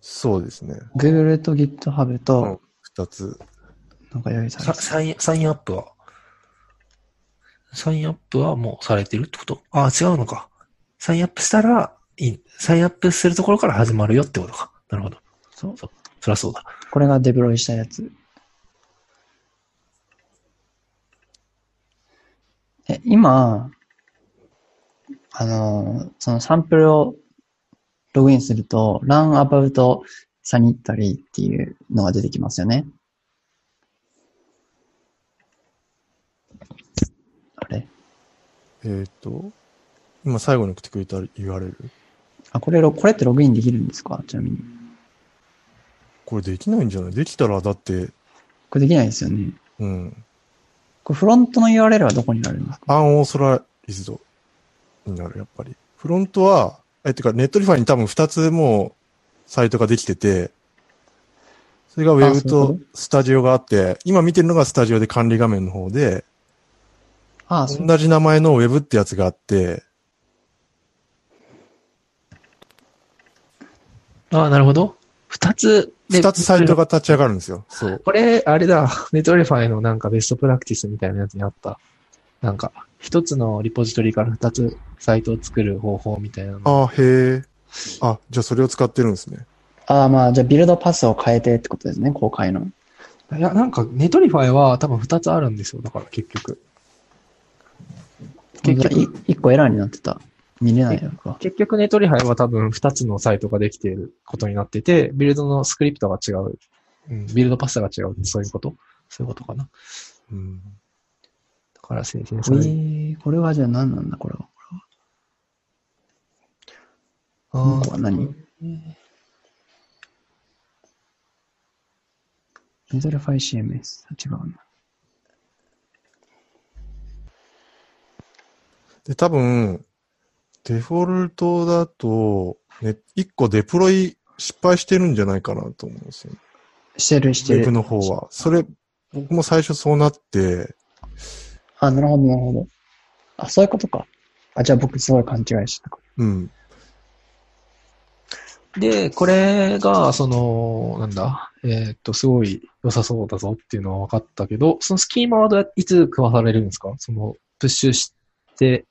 そうですね。Google と GitHub うんと、二つ。なんか用意されてさサイン、サインアップは？サインアップはもうされてるってこと？ああ、違うのか。サインアップしたら、いい。サインアップするところから始まるよってことか。なるほど。そう。そりゃそうだ。これがデプロイしたやつ。え、今、あの、そのサンプルをログインすると、run about sanitary っていうのが出てきますよね。あれ？えっと、今最後に送ってくれた URL。あ、これロ、これってログインできるんですか？ちなみに。これできないんじゃない？できたらだって、これできないですよね。うん。これフロントの URL はどこになるんですか？ unauthorized になる、やっぱり。フロントは、え、てか、 Netlify に多分2つもうサイトができてて、それがウェブあそういうこと？スタジオがあって、今見てるのがスタジオで管理画面の方で、あ。同じ名前のウェブってやつがあって、ああ、なるほど。二つで二つサイトが立ち上がるんですよ。そう。これ、あれだ、 Netlify のなんかベストプラクティスみたいなやつにあった。なんか、一つのリポジトリから二つサイトを作る方法みたいなの。ああ、へえ。あ、じゃあそれを使ってるんですね。ああ、まあ、じゃあビルドパスを変えてってことですね、公開の。いや、なんか、ネトリファイは多分二つあるんですよ。だから結局。結局じゃあい一個エラーになってた。見れないのか。結局 Netlify は多分二つのサイトができていることになってて、ビルドのスクリプトが違う。うん、ビルドパスが違う。そういうこと？そういうことかな。うん。だから生成えされる。ー、これはじゃあ何なんだ、これは。こうは何？ Netlify CMS。違うな。で、多分、デフォルトだと、ね、一個デプロイ失敗してるんじゃないかなと思うんですよ。してる、してる。ウェブの方は。それ、僕も最初そうなって、あ、なるほど、なるほど。あ、そういうことか。あ、じゃあ僕すごい勘違いしてたかうん。で、これが、その、なんだ、えーっと、すごい良さそうだぞっていうのは分かったけど、そのスキーマはいつ食わされるんですか？その、プッシュして、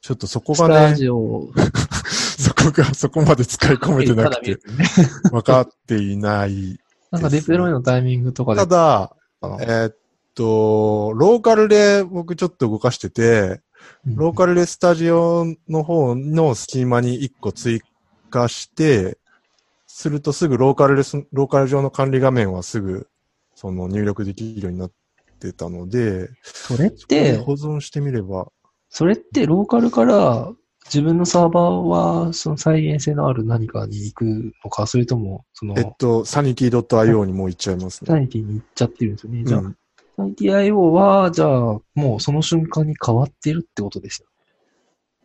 ちょっとそこがね、ジオを そこが、そこまで使い込めてなくて、ね。分かっていない。なんかデプロイのタイミングとかで。ただ、えーっと、ローカルで僕ちょっと動かしてて、ローカルでスタジオの方のスキーマに1個追加して、するとすぐローカルです、ローカル上の管理画面はすぐ、その入力できるようになってたので、それって、保存してみれば、それってローカルから自分のサーバーはその再現性のある何かに行くのか、それとも、その、えっと、sanity.io にもう行っちゃいますね。サニティに行っちゃってるんですよね。じゃあ、うんサニティ IO は、じゃあ、もうその瞬間に変わってるってことですよ。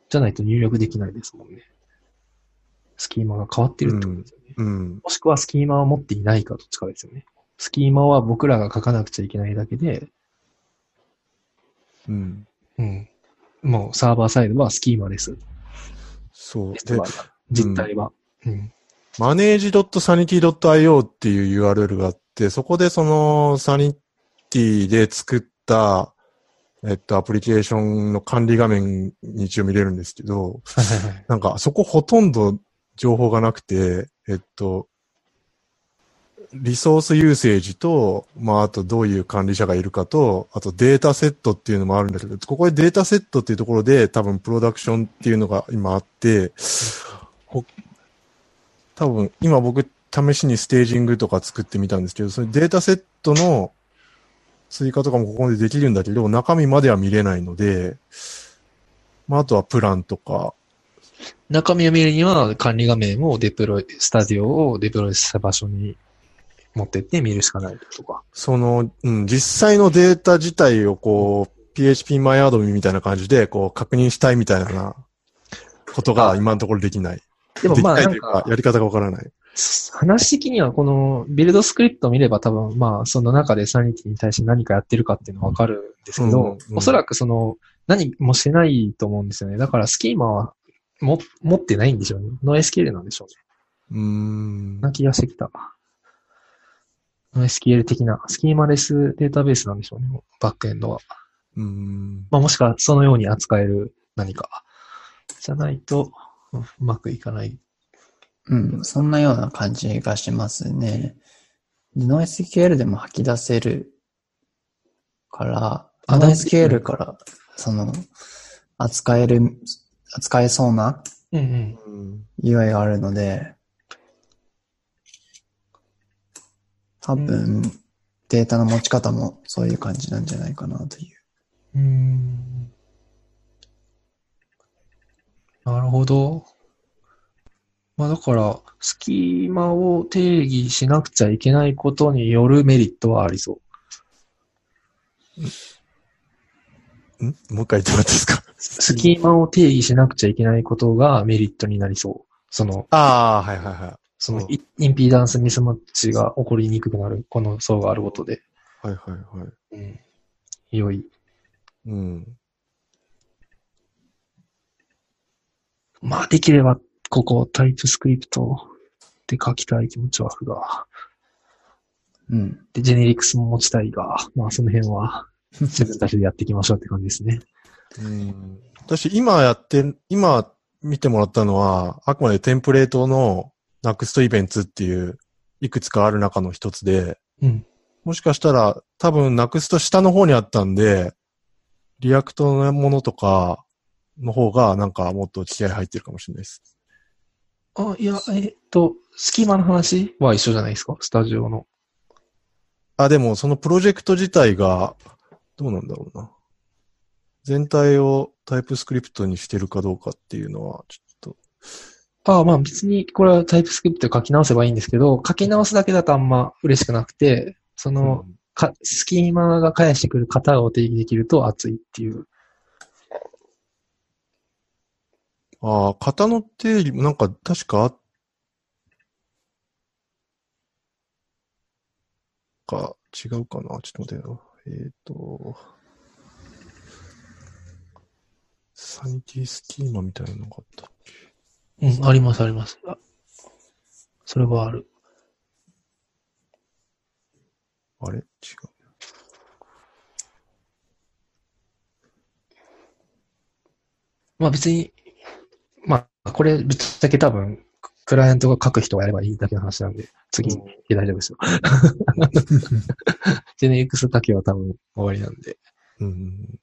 じゃないと入力できないですもんね。スキーマが変わってるってことですよね。うん。もしくはスキーマを持っていないかどっちかですよね。スキーマは僕らが書かなくちゃいけないだけで、うん。うん。もうサーバーサイドはスキーマです。そう。で実態は。うん。manage.sanity.io っていう URL があって、そこでその Sanity で作った、えっと、アプリケーションの管理画面に一応見れるんですけど。なんかそこほとんど情報がなくて、えっと、リソースユーセージと、まあ、あとどういう管理者がいるかと、あとデータセットっていうのもあるんだけど、ここでデータセットっていうところで多分プロダクションっていうのが今あって、ほ多分今僕試しにステージングとか作ってみたんですけど、そのデータセットの追加とかもここでできるんだけど、中身までは見れないので、まあ、あとはプランとか、中身を見るには管理画面をデプロイ、スタジオをデプロイした場所に持ってって見るしかないとか。その、うん、実際のデータ自体をこう、PHPMyAdmin みたいな感じで、こう、確認したいみたいなことが今のところできない。でもまあやり方がわからない。話的にはこのビルドスクリプトを見れば多分まあその中でサニティに対して何かやってるかっていうのはわかるんですけど、おそらくその何もしてないと思うんですよね。だからスキーマはも持ってないんでしょうね。ノ SQL なんでしょうね。うーん。な気がしてきた。ノ SQL 的なスキーマレスデータベースなんでしょうね。バックエンドは。うーん。まあもしくはそのように扱える何か。じゃないとうんうまくいかない。うん、そんなような感じがしますね。で NoSQL でも吐き出せるから、あ NoSQL から、その、扱える、扱えそうなうん UI があるので、多分、データの持ち方もそういう感じなんじゃないかなという。うーんなるほど。まあだから、スキーマを定義しなくちゃいけないことによるメリットはありそう。ん？もう一回言ってもらっていいですか？スキーマを定義しなくちゃいけないことがメリットになりそう。その、ああ、はいはいはい。そのうんイインピーダンスミスマッチが起こりにくくなる、この層があることで。はいはいはい。うん。良い。うん。まあできれば、ここタイプスクリプトで書きたい気持ちはあるが、うん。で、ジェネリクスも持ちたいが、まあその辺は 自分たちでやっていきましょうって感じですね。うん。私、今やって、今見てもらったのは、あくまでテンプレートの Next イベントっていう、いくつかある中の一つで、うん。もしかしたら、多分 Next 下の方にあったんで、 React のものとかの方が、なんかもっと気合入ってるかもしれないです。あ、いや、えっと、スキーマの話？は一緒じゃないですか？スタジオの。あ、でも、そのプロジェクト自体が、どうなんだろうな。全体をタイプスクリプトにしてるかどうかっていうのは、ちょっと、ああ、まあ別にこれはタイプスクリプトで書き直せばいいんですけど、書き直すだけだとあんま嬉しくなくて、その、か、スキーマが返してくる型を定義できると熱いっていう。ああ、型の定義もなんか確かあっか、違うかな？ちょっと待ってよ。えっ、と、サニティスキーマみたいなのがあったっけ？うん、ありますあります。あそれはある。あれ？違う。まあ別に、まあこれぶっちゃけ多分、クライアントが書く人がやればいいだけの話なんで、次に大丈夫ですよ。ジェネリクスだけは多分終わりなんで。うん。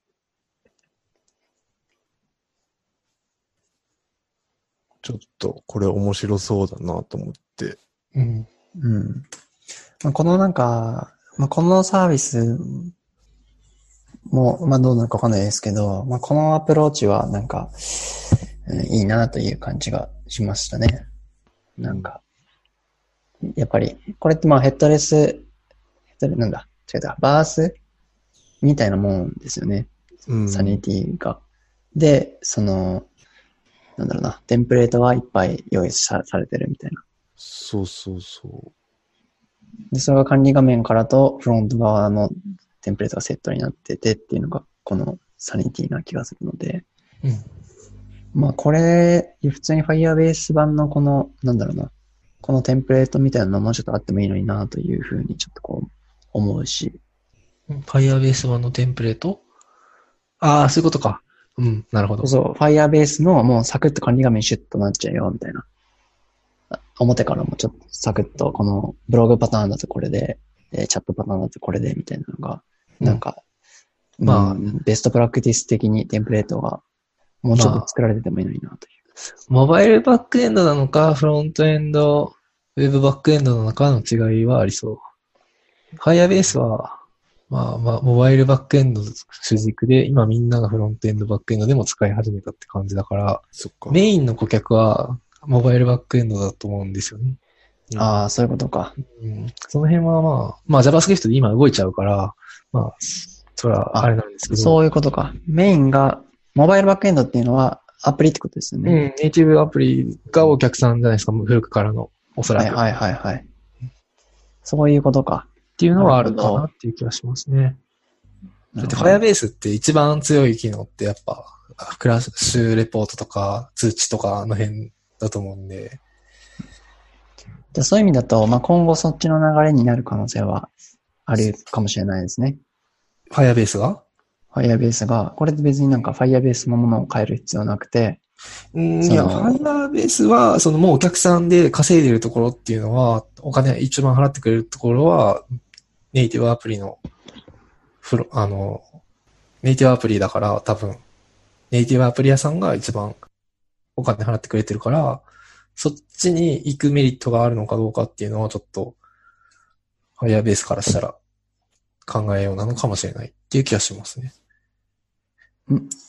ちょっと、これ面白そうだなと思って。うん。うん。まあ、このなんか、まあ、このサービスも、まあどうなるかわかんないですけど、まあこのアプローチはなんか、うんいいなという感じがしましたね。なんか、やっぱり、これってまあヘッドレス、ヘッドレなんだ、違うだ、バースみたいなもんですよね。うん。サニティが。で、その、なんだろうな、テンプレートはいっぱい用意さされてるみたいな。そうそうそう。で、それが管理画面からとフロント側のテンプレートがセットになっててっていうのが、このサニティな気がするので、うん。まあこれ、普通に Firebase 版のこの、なんだろうな、このテンプレートみたいなのもうちょっとあってもいいのになというふうにちょっとこう思うし、Firebase 版のテンプレート？ああ、そういうことか。うん、なるほど。そう、Firebase のもうサクッと管理画面シュッとなっちゃうよ、みたいな。あ表からもちょっとサクッと、このブログパターンだとこれで、えーチャットパターンだとこれで、みたいなのが、うんなんか、まあうんベストプラクティス的にテンプレートがもうちょっと作られててもいいのになという。モバイルバックエンドなのか、フロントエンド、ウェブバックエンドなのかの違いはありそう。Firebase は、まあまあ、モバイルバックエンド主軸で、今みんながフロントエンドバックエンドでも使い始めたって感じだから、そっか。メインの顧客は、モバイルバックエンドだと思うんですよね。ああ、そういうことか。うん、その辺はまあ、まあ JavaScript で今動いちゃうから、まあ、それはあれなんですけど。そういうことか。メインが、モバイルバックエンドっていうのはアプリってことですようん、ね。ネイティブアプリがお客さんじゃないですか、古くからの、おそらく。はいはいはいはい。そういうことか。っていうのはあるかなっていう気がしますね。だって Firebase って一番強い機能ってやっぱ、クラッシュレポートとか通知とかの辺だと思うんで、じゃあそういう意味だと、まあ、今後そっちの流れになる可能性はあるかもしれないですね。Firebase が？Firebase が、これって別になんか Firebase のものを変える必要なくて、うん、いや、Firebase は、そのもうお客さんで稼いでるところっていうのは、お金一番払ってくれるところは、ネイティブアプリの、フロ、あの、ネイティブアプリだから多分、ネイティブアプリ屋さんが一番お金払ってくれてるから、そっちに行くメリットがあるのかどうかっていうのはちょっと、Firebase からしたら考えようなのかもしれないっていう気がしますね。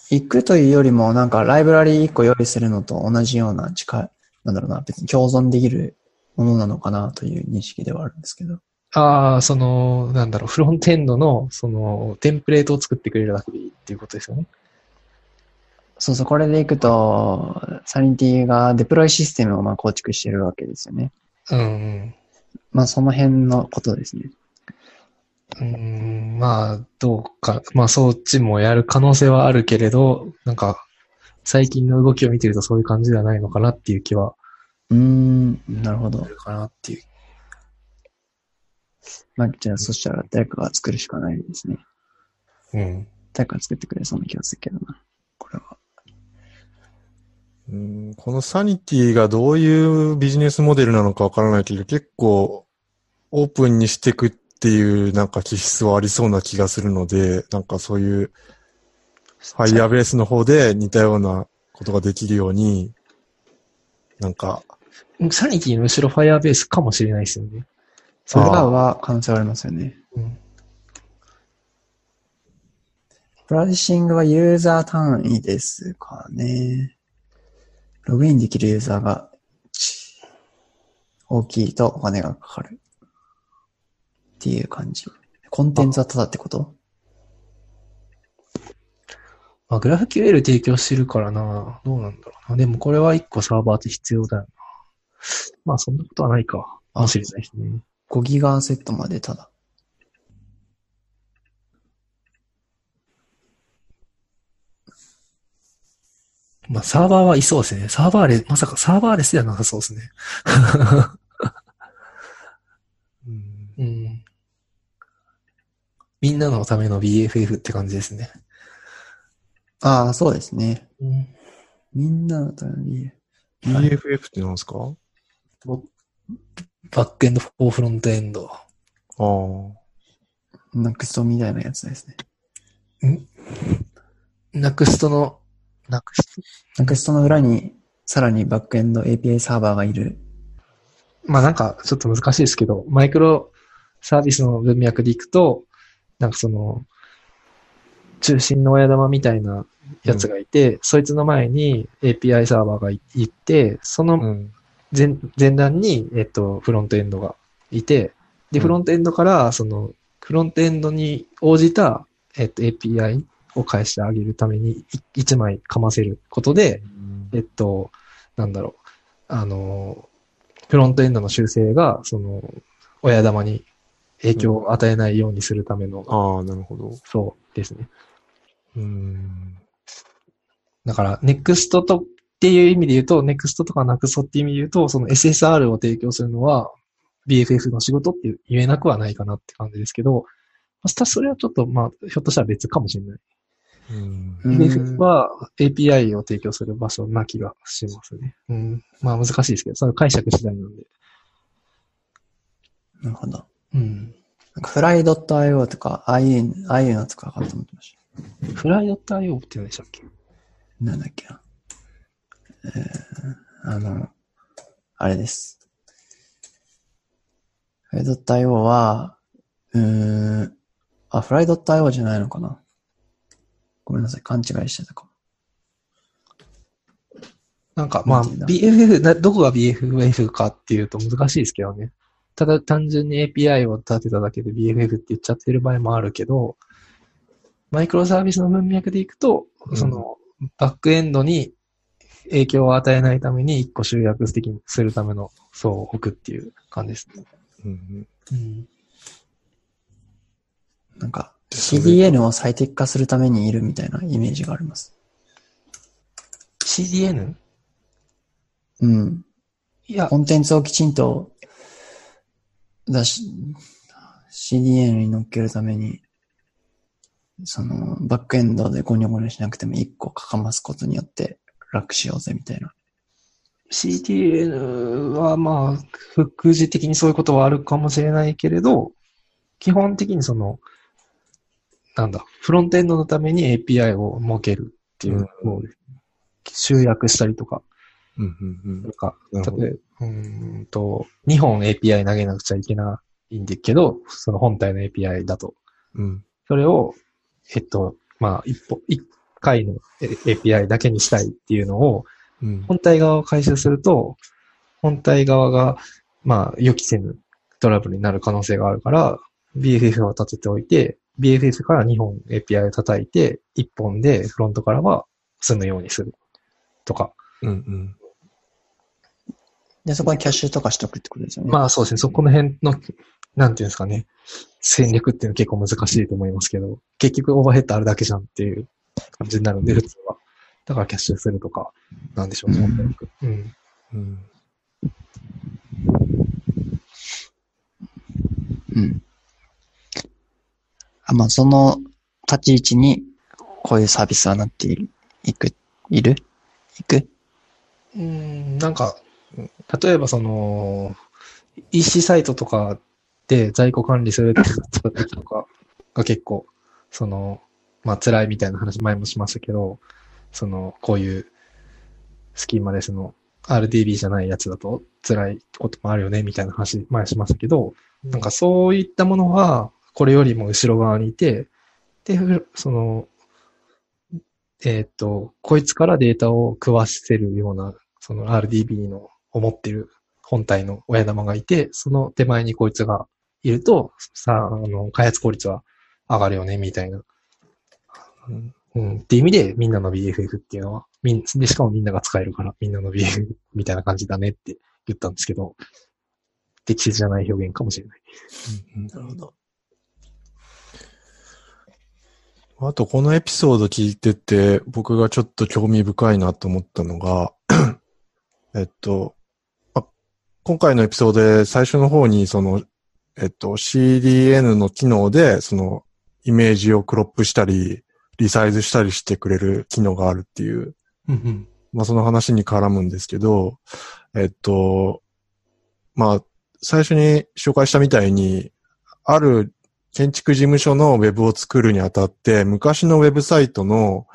行くというよりも、なんかライブラリ1個用意するのと同じような近い、なんだろうな、別に共存できるものなのかなという認識ではあるんですけど。ああ、その、なんだろう、フロントエンドの、その、テンプレートを作ってくれるだけでいいっていうことですよね。そうそう、これでいくと、サニティがデプロイシステムをまあ構築してるわけですよね。うん。まあその辺のことですね。うん、まあ、どうか、まあ、そっちもやる可能性はあるけれど、なんか、最近の動きを見てるとそういう感じではないのかなっていう気はうーん、なるほどかなっていう。まあ、じゃあ、そしたら誰かが作るしかないですね。うん。誰かが作ってくれそうな気がするけどな。これは。うんこのサニティがどういうビジネスモデルなのかわからないけど、結構オープンにしていくっていうなんか気質はありそうな気がするので、なんかそういうファイヤーベースの方で似たようなことができるように、なんか、サニティの後ろファイアーベースかもしれないですよね。それらは可能性はありますよね。うん。プライシングはユーザー単位ですかね。ログインできるユーザーが大きいとお金がかかる。っていう感じ。コンテンツはただってこと？まあ、グラフ QL 提供してるからな。どうなんだろうな。でもこれは一個サーバーって必要だよな。まあそんなことはないか。かもしれないですね。5ギガセットまでただ。まあサーバーはいそうですね。サーバーレ、まさかサーバーレスではなさそうですね。うんうん。みんなのための BFF って感じですね。ああ、そうですね。うん。みんなのために。BFF って何ですか？ backend for frontend。ああ。 Nuxt みたいなやつですね。 Nuxt の、 Nuxt？Nuxt の裏にさらにバックエンド API サーバーがいる。まあなんかちょっと難しいですけど、マイクロサービスの文脈でいくと、なんかその、中心の親玉みたいなやつがいて、そいつの前に API サーバーがいいて、そのうん。前前段に、えっと、フロントエンドがいて、で、うん。フロントエンドから、その、フロントエンドに応じた、えっと、API を返してあげるために、い一枚かませることで、えっと、なんだろう、あの、フロントエンドの修正が、その、親玉に影響を与えないようにするための、ああ、なるほど。そうですね。うん。だから、NEXT とっていう意味で言うと、NEXT とか NAXT っていう意味で言うと、その SSR を提供するのは BFF の仕事って言えなくはないかなって感じですけど、明日それはちょっと、まあ、ひょっとしたら別かもしれない。うん。うん BFF は API を提供する場所な気がしますね。うん。まあ難しいですけど、それは解釈次第なんで。なるほど。うん。なんかフライ .io とか、ああいう、ああいうの使うかと思ってました。フライ .io って何でしたっけ？なんだっけな。えー、あの、あれです。フライ .io は、うーん、あ、フライ .io じゃないのかな。ごめんなさい、勘違いしてたかも。なんか、まあ、BFF、などこが BFF かっていうと難しいですけどね。ただ単純に API を立てただけで BFF って言っちゃってる場合もあるけど、マイクロサービスの文脈でいくと、うんその、バックエンドに影響を与えないために一個集約的にするための層を置くっていう感じですね。うん。うん。なんか、CDN を最適化するためにいるみたいなイメージがあります。CDN? うん。いや、コンテンツをきちんと出し、CDN に乗っけるために、その、バックエンドでゴニョゴニョしなくても一個かかますことによって楽しようぜみたいな。CDN はまあ、副次的にそういうことはあるかもしれないけれど、基本的にその、なんだ、フロントエンドのために API を設けるっていうのを集約したりとか、うん。うん。なんか、なるほど例えば、うーんと、2本 API 投げなくちゃいけないんだけど、その本体の API だと。うん。それを、えっと、まあ、一歩、一回の API だけにしたいっていうのを、うん。本体側を回収すると、本体側が、まあ、予期せぬトラブルになる可能性があるから、BFF を立てておいて、BFF から2本 API を叩いて、1本でフロントからは済むようにする。とか。うん。うん。で、そこにキャッシュとかしとくってことですよね。まあそうですね、そこの辺の、なんていうんですかね、戦略っていうのは結構難しいと思いますけど、結局オーバーヘッドあるだけじゃんっていう感じになるんで、普通は。だからキャッシュするとか、なんでしょうね、うん。うん。うん。あ、まあ、その立ち位置に、こういうサービスはなっている、いく、いる？いく？うん、なんか、例えばその、EC サイトとかで在庫管理するってっとかが結構、その、まあ辛いみたいな話前もしましたけど、その、こういうスキーマレスの RDB じゃないやつだと辛いこともあるよねみたいな話前しましたけど、なんかそういったものは、これよりも後ろ側にいて、で、その、えーっと、こいつからデータを食わせるような、その RDB の思ってる本体の親玉がいて、その手前にこいつがいると、さあ、の、開発効率は上がるよね、みたいな。うんうん。っていう意味で、みんなの BFF っていうのは、みん、で、しかもみんなが使えるから、みんなの BFF みたいな感じだねって言ったんですけど、適切じゃない表現かもしれない。うんなるほど。あと、このエピソード聞いてて、僕がちょっと興味深いなと思ったのが、えっと、今回のエピソードで最初の方に、その、えっと、CDN の機能で、その、イメージをクロップしたり、リサイズしたりしてくれる機能があるっていううんうん。まあその話に絡むんですけど、えっと、まあ、最初に紹介したみたいに、ある建築事務所のウェブを作るにあたって、昔のウェブサイトの、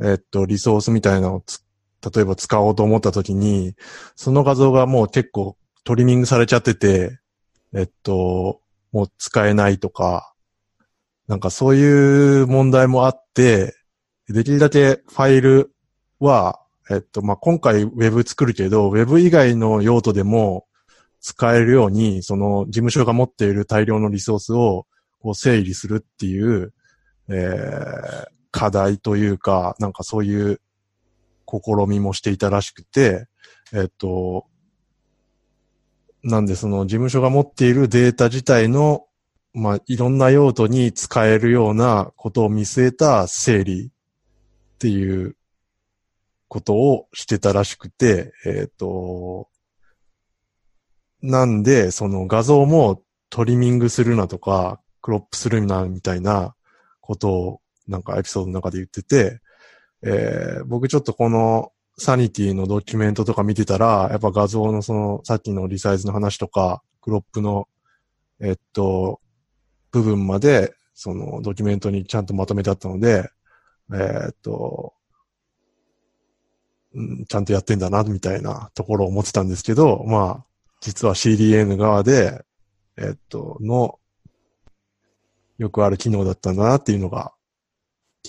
えっと、リソースみたいなのをつ例えば使おうと思った時に、その画像がもう結構トリミングされちゃってて、えっと、もう使えないとか、なんかそういう問題もあって、できるだけファイルは、えっと、まあ、今回ウェブ作るけど、ウェブ以外の用途でも使えるように、その事務所が持っている大量のリソースをこう整理するっていう、えー課題というか、なんかそういう試みもしていたらしくて、えっと、なんでその事務所が持っているデータ自体の、まあ、いろんな用途に使えるようなことを見据えた整理っていうことをしてたらしくて、えっ、と、なんで、その画像もトリミングするなとか、クロップするなみたいなことをなんかエピソードの中で言ってて、えー僕ちょっとこのサニティのドキュメントとか見てたら、やっぱ画像のそのさっきのリサイズの話とか、クロップの、えっと、部分まで、そのドキュメントにちゃんとまとめてあったので、えーっと、うんちゃんとやってんだな、みたいなところを思ってたんですけど、まあ、実は CDN 側で、えっと、の、よくある機能だったんだなっていうのが、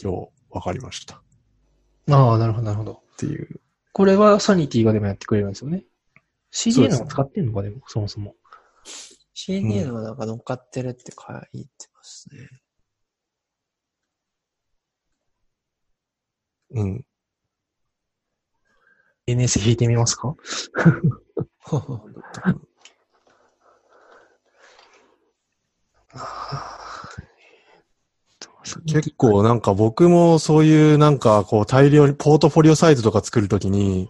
今日分かりました。ああ、なるほど、なるほど。ていう。これはサニティがでもやってくれるんですよね。CDN すを使ってんのか、でも、そもそも。CDN はなんか乗っかってるって書いてますね。うん。NS 引いてみますか？結構なんか僕もそういうなんかこう大量にポートフォリオサイトとか作るときに、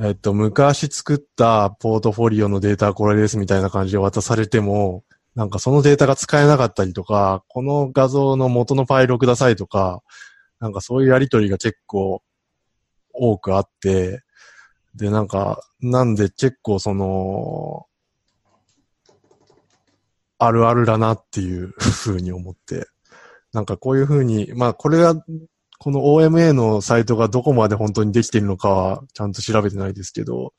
えっと、昔作ったポートフォリオのデータこれですみたいな感じで渡されても、なんかそのデータが使えなかったりとか、この画像の元のファイルをくださいとか、なんかそういうやりとりが結構多くあって、で、なんか、なんで結構その、あるあるだなっていうふうに思って、なんかこういうふうに、まあこれが、この OMA のサイトがどこまで本当にできているのかはちゃんと調べてないですけど、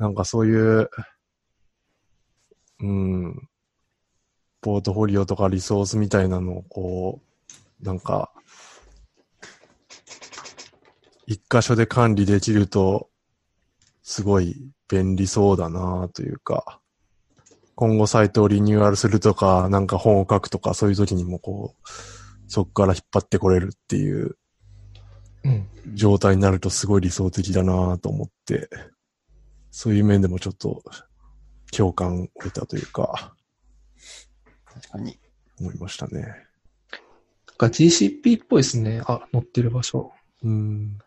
なんかそういう、うん、ポートフォリオとかリソースみたいなのをこう、なんか、一箇所で管理できると、すごい便利そうだなというか、今後サイトをリニューアルするとか、なんか本を書くとか、そういう時にもこう、そこから引っ張ってこれるっていううん。状態になるとすごい理想的だなと思って、そういう面でもちょっと共感を得たというか、確かに。思いましたね。なんか GCP っぽいですね。あ、載ってる場所。うん。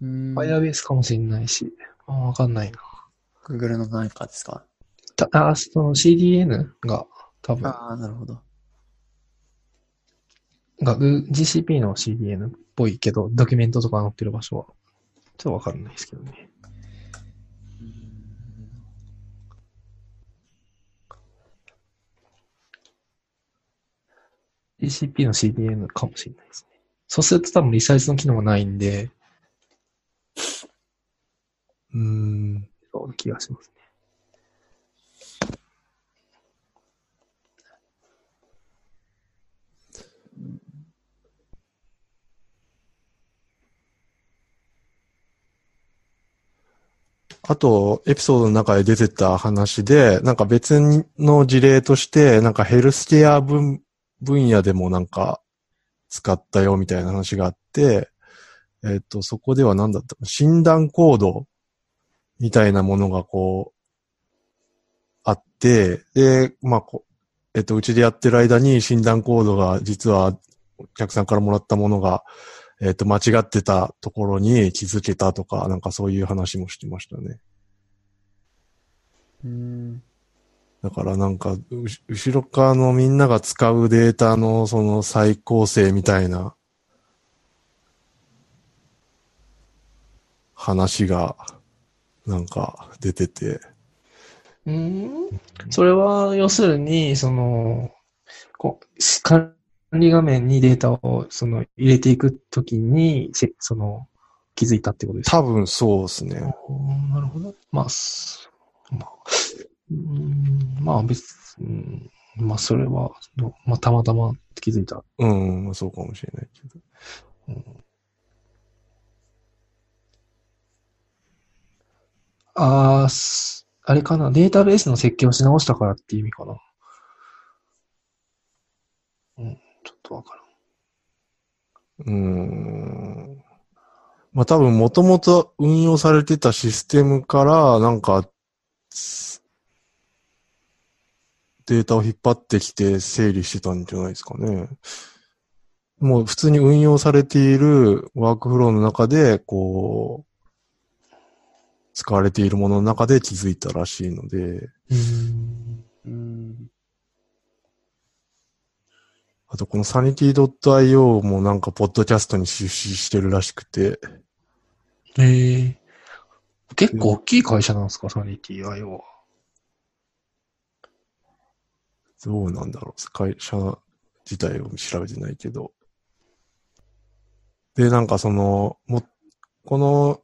うん。Firebase かもしれないし、あわかんないな。Google の何かですか？た、あ、その CDN が多分、ああ、なるほど。が GCP の CDN っぽいけど、ドキュメントとか載ってる場所は、ちょっとわかんないですけどね。GCP の CDN かもしれないですね。そうすると多分リサイズの機能がないんで、うーん。そうな気がしますね。あと、エピソードの中で出てた話で、なんか別の事例として、なんかヘルスケア分、分野でもなんか使ったよみたいな話があって、えっ、と、そこでは何だったか診断コードみたいなものがこう、あって、で、まあ、こえっ、と、うちでやってる間に診断コードが実はお客さんからもらったものが、えっ、と、間違ってたところに気づけたとか、なんかそういう話もしてましたね。うん。だからなんか、う後ろ側のみんなが使うデータのその再構成みたいな話がなんか出てて、うんそれは、要するに、その、こう、管理画面にデータを、その、入れていくときに、せその、気づいたってことですか？多分そうですね。うんなるほど。まあ、すまあ、うんまあ別、うんまあそれは、どまあたまたま気づいた。うん、まあそうかもしれないけど。あーすあれかな、データベースの設計をし直したからっていう意味かな。うん、ちょっとわからん。うーん。まあ多分もともと運用されてたシステムからなんか、すデータを引っ張ってきて整理してたんじゃないですかね。もう普通に運用されているワークフローの中で、こう、使われているものの中で気づいたらしいので、うん。うん。あとこの sanity.io もなんかポッドキャストに出資してるらしくて、ええ結構大きい会社なんですか、サニティ IO は。どうなんだろう。会社自体を調べてないけど。で、なんかその、も、この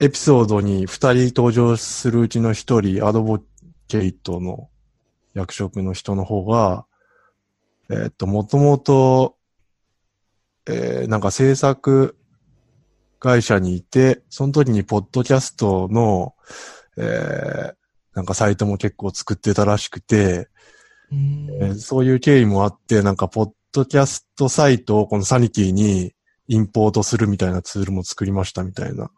エピソードに二人登場するうちの一人、アドボケイトの役職の人の方が、えーっと、もともと、えーなんか制作会社にいて、その時にポッドキャストの、えーなんかサイトも結構作ってたらしくて、うんえーそういう経緯もあって、なんか、ポッドキャストサイトをこのサニティにインポートするみたいなツールも作りましたみたいな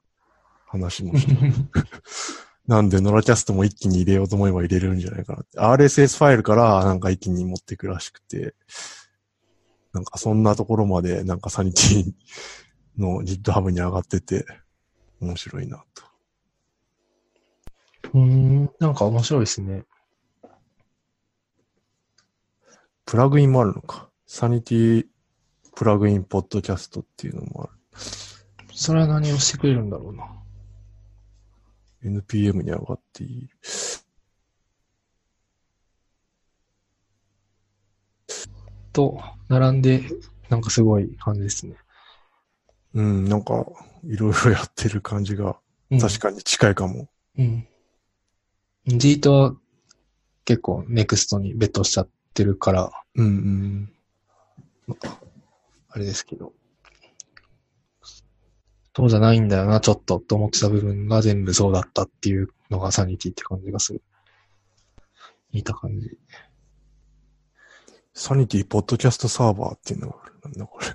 話もして。なんで、ノラキャストも一気に入れようと思えば入れれるんじゃないかなって。RSS ファイルからなんか一気に持っていくらしくて、なんかそんなところまでなんかサニティの GitHub に上がってて、面白いなと。うん、なんか面白いですね。プラグインもあるのか。サニティプラグインポッドキャストっていうのもある。それは何をしてくれるんだろうな。NPM に上がっている。と、並んで、なんかすごい感じですね。うん、なんか、いろいろやってる感じが、うん、確かに近いかも。うん。ジートは結構ネクストにベットしちゃってるから、うん、うん。あれですけど。そうじゃないんだよな、ちょっと、と思ってた部分が全部そうだったっていうのがサニティって感じがする。似た感じ。サニティポッドキャストサーバーっていうのがある。なんだこれ。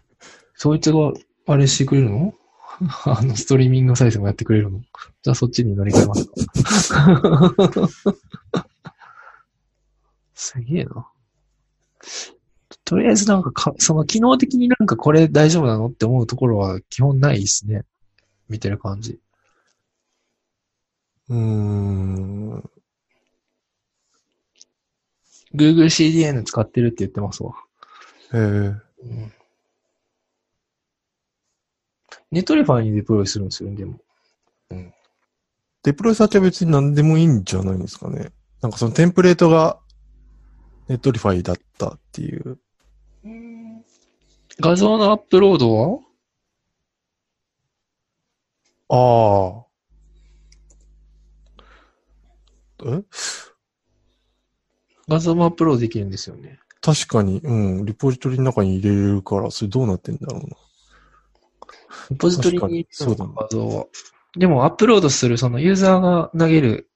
そいつが、あれしてくれるの？あの、ストリーミング再生もやってくれるの？じゃあそっちに乗り換えますか すげえな。とりあえずなんかか、その機能的になんかこれ大丈夫なのって思うところは基本ないですね。見てる感じ。うーん。Google CDN 使ってるって言ってますわ。えー、Netlify にデプロイするんですよね、でも。デプロイサーチは別に何でもいいんじゃないんですかね。なんかそのテンプレートが Netlify だったっていう。画像のアップロードはああ。え？画像もアップロードできるんですよね。確かに、うん。リポジトリの中に入れれるから、それどうなってんだろうな。リポジトリににそうだね画像は。でもアップロードする、そのユーザーが投げる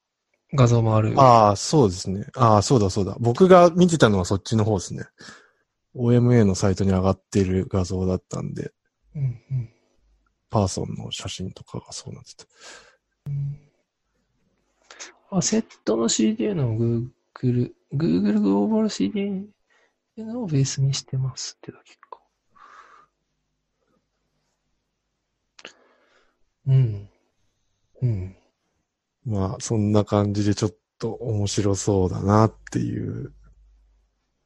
画像もある。ああ、そうですね。ああ、そうだそうだ。僕が見てたのはそっちの方ですね。OMA のサイトに上がってる画像だったんで、うんうんパーソンの写真とかがそうなってた。アセットの CDN の Google、Google グローバル CDN っていうのをベースにしてますってだけか。うん。うん。まあ、そんな感じでちょっと面白そうだなっていう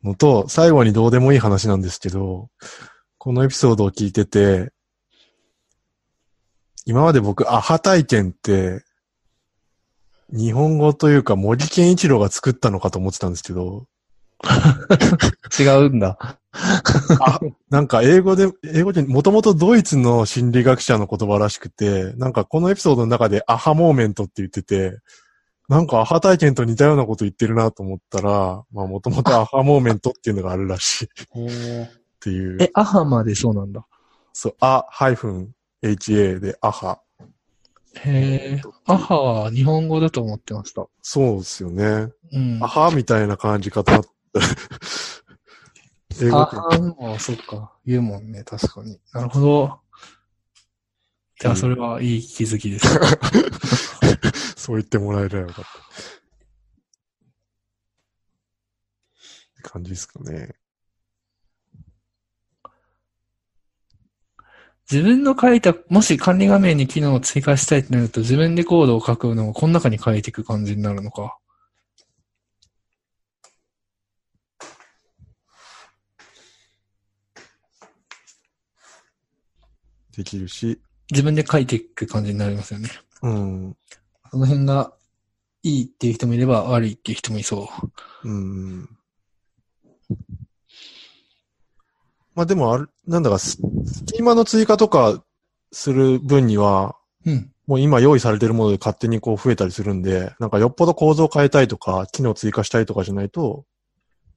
のと、最後にどうでもいい話なんですけど、このエピソードを聞いてて、今まで僕、アハ体験って、日本語というか森健一郎が作ったのかと思ってたんですけど、違うんだ。なんか英語で、英語でもともとドイツの心理学者の言葉らしくて、なんかこのエピソードの中でアハモーメントって言ってて、なんかアハ体験と似たようなこと言ってるなと思ったら、まあもともとアハモーメントっていうのがあるらしいっえ、ていう。アハまでそうなんだ。そう、あ、ハイフン、HA でアハ。へえ。アハは日本語だと思ってました。そうですよね。うんアハみたいな感じかと思った。英語アハも、そっか。言うもんね、確かに。なるほど。じゃあ、それはいい気づきです。そう言ってもらえればよかった。って感じですかね。自分の書いた、もし管理画面に機能を追加したいとなると、自分でコードを書くのをこの中に書いていく感じになるのか。できるし、自分で書いていく感じになりますよね。うん。その辺がいいっていう人もいれば悪いっていう人もいそう。うん。まあでもある、なんだかス、スキーマの追加とかする分には、うん。もう今用意されてるもので勝手にこう増えたりするんで、なんかよっぽど構造を変えたいとか、機能追加したいとかじゃないと、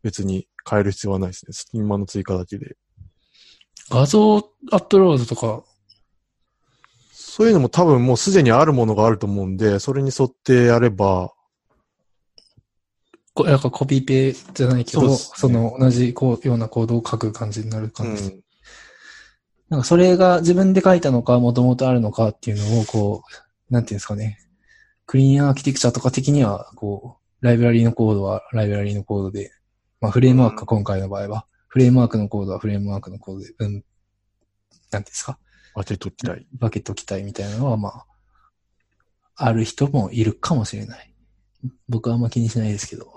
別に変える必要はないですね。スキーマの追加だけで。画像アップロードとか、そういうのも多分もうすでにあるものがあると思うんで、それに沿ってやれば、こなんかコピーペじゃないけど、そうそ,、の同じこうようなコードを書く感じになるう感じ。ん。なんかそれが自分で書いたのか、もともとあるのかっていうのを、こう、なんていうんですかね。クリーンアーキテクチャとか的には、こう、ライブラリのコードはライブラリのコードで、まあフレームワークか今回の場合は、フレームワークのコードはフレームワークのコードで、うん、なんていうんですか分けときたい。分けときたいみたいなのは、まあ、ある人もいるかもしれない。僕はあんま気にしないですけど。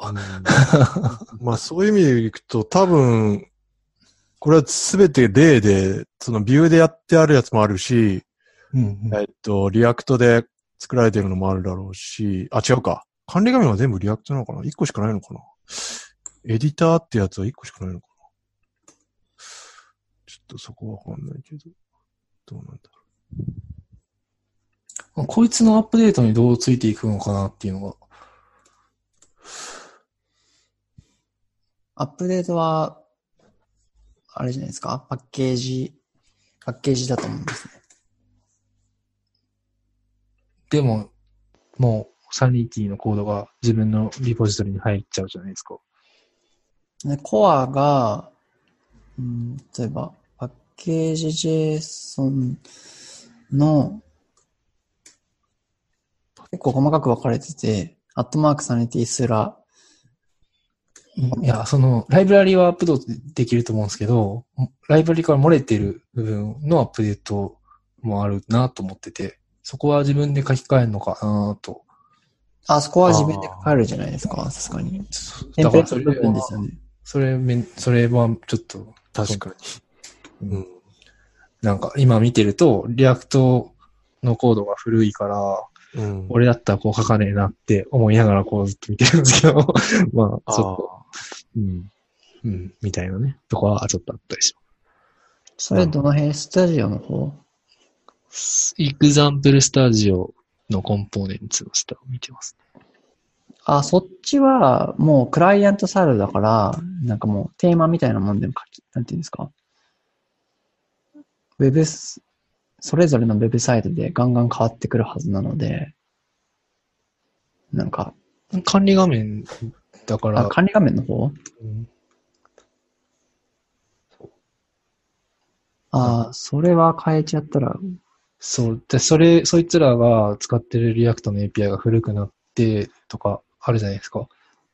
まあそういう意味でいくと多分、これはすべて例で、その Vue でやってあるやつもあるし、うんうんえっと、 React で作られてるのもあるだろうし、あ、違うか。管理画面は全部 React なのかな ?1 個しかないのかな？エディターってやつは1個しかないのかな？ちょっとそこわかんないけど。どうなんだろこいつのアップデートにどうついていくのかなっていうのが。アップデートは、あれじゃないですか？パッケージ、パッケージだと思うんですね。でも、もう、サニティのコードが自分のリポジトリに入っちゃうじゃないですか。で、コアが、うん、例えば、パッケージ JSON の、結構細かく分かれてて、アットマークサニティすら、いや、その、ライブラリはアップデートできると思うんですけど、ライブラリから漏れてる部分のアップデートもあるなと思ってて、そこは自分で書き換えるのかなと。あそこは自分で書えるじゃないですか、さすがに。だからそれはですよ、ね。それそれはちょっと、確かに。うん。なんか今見てると、 React のコードが古いから、うん。俺だったらこう書かねえなって思いながらこうずっと見てるんですけど、まあ、あちょっと、うん、うん、みたいなね、とこはちょっとあったりしそれどの辺？スタジオの方？ます。イグザンプルスタジオのコンポーネンツの下を見てますね。あ、そっちはもうクライアントサイドだから、なんかもうテーマみたいなもんでも書き、なんていうんですか？ウェブス、それぞれのウェブサイトでガンガン変わってくるはずなので、なんか、管理画面だから、あ、管理画面の方？うん。ああ、それは変えちゃったら、そう。で、それ、そいつらが使ってるリアクトの API が古くなってとかあるじゃないですか。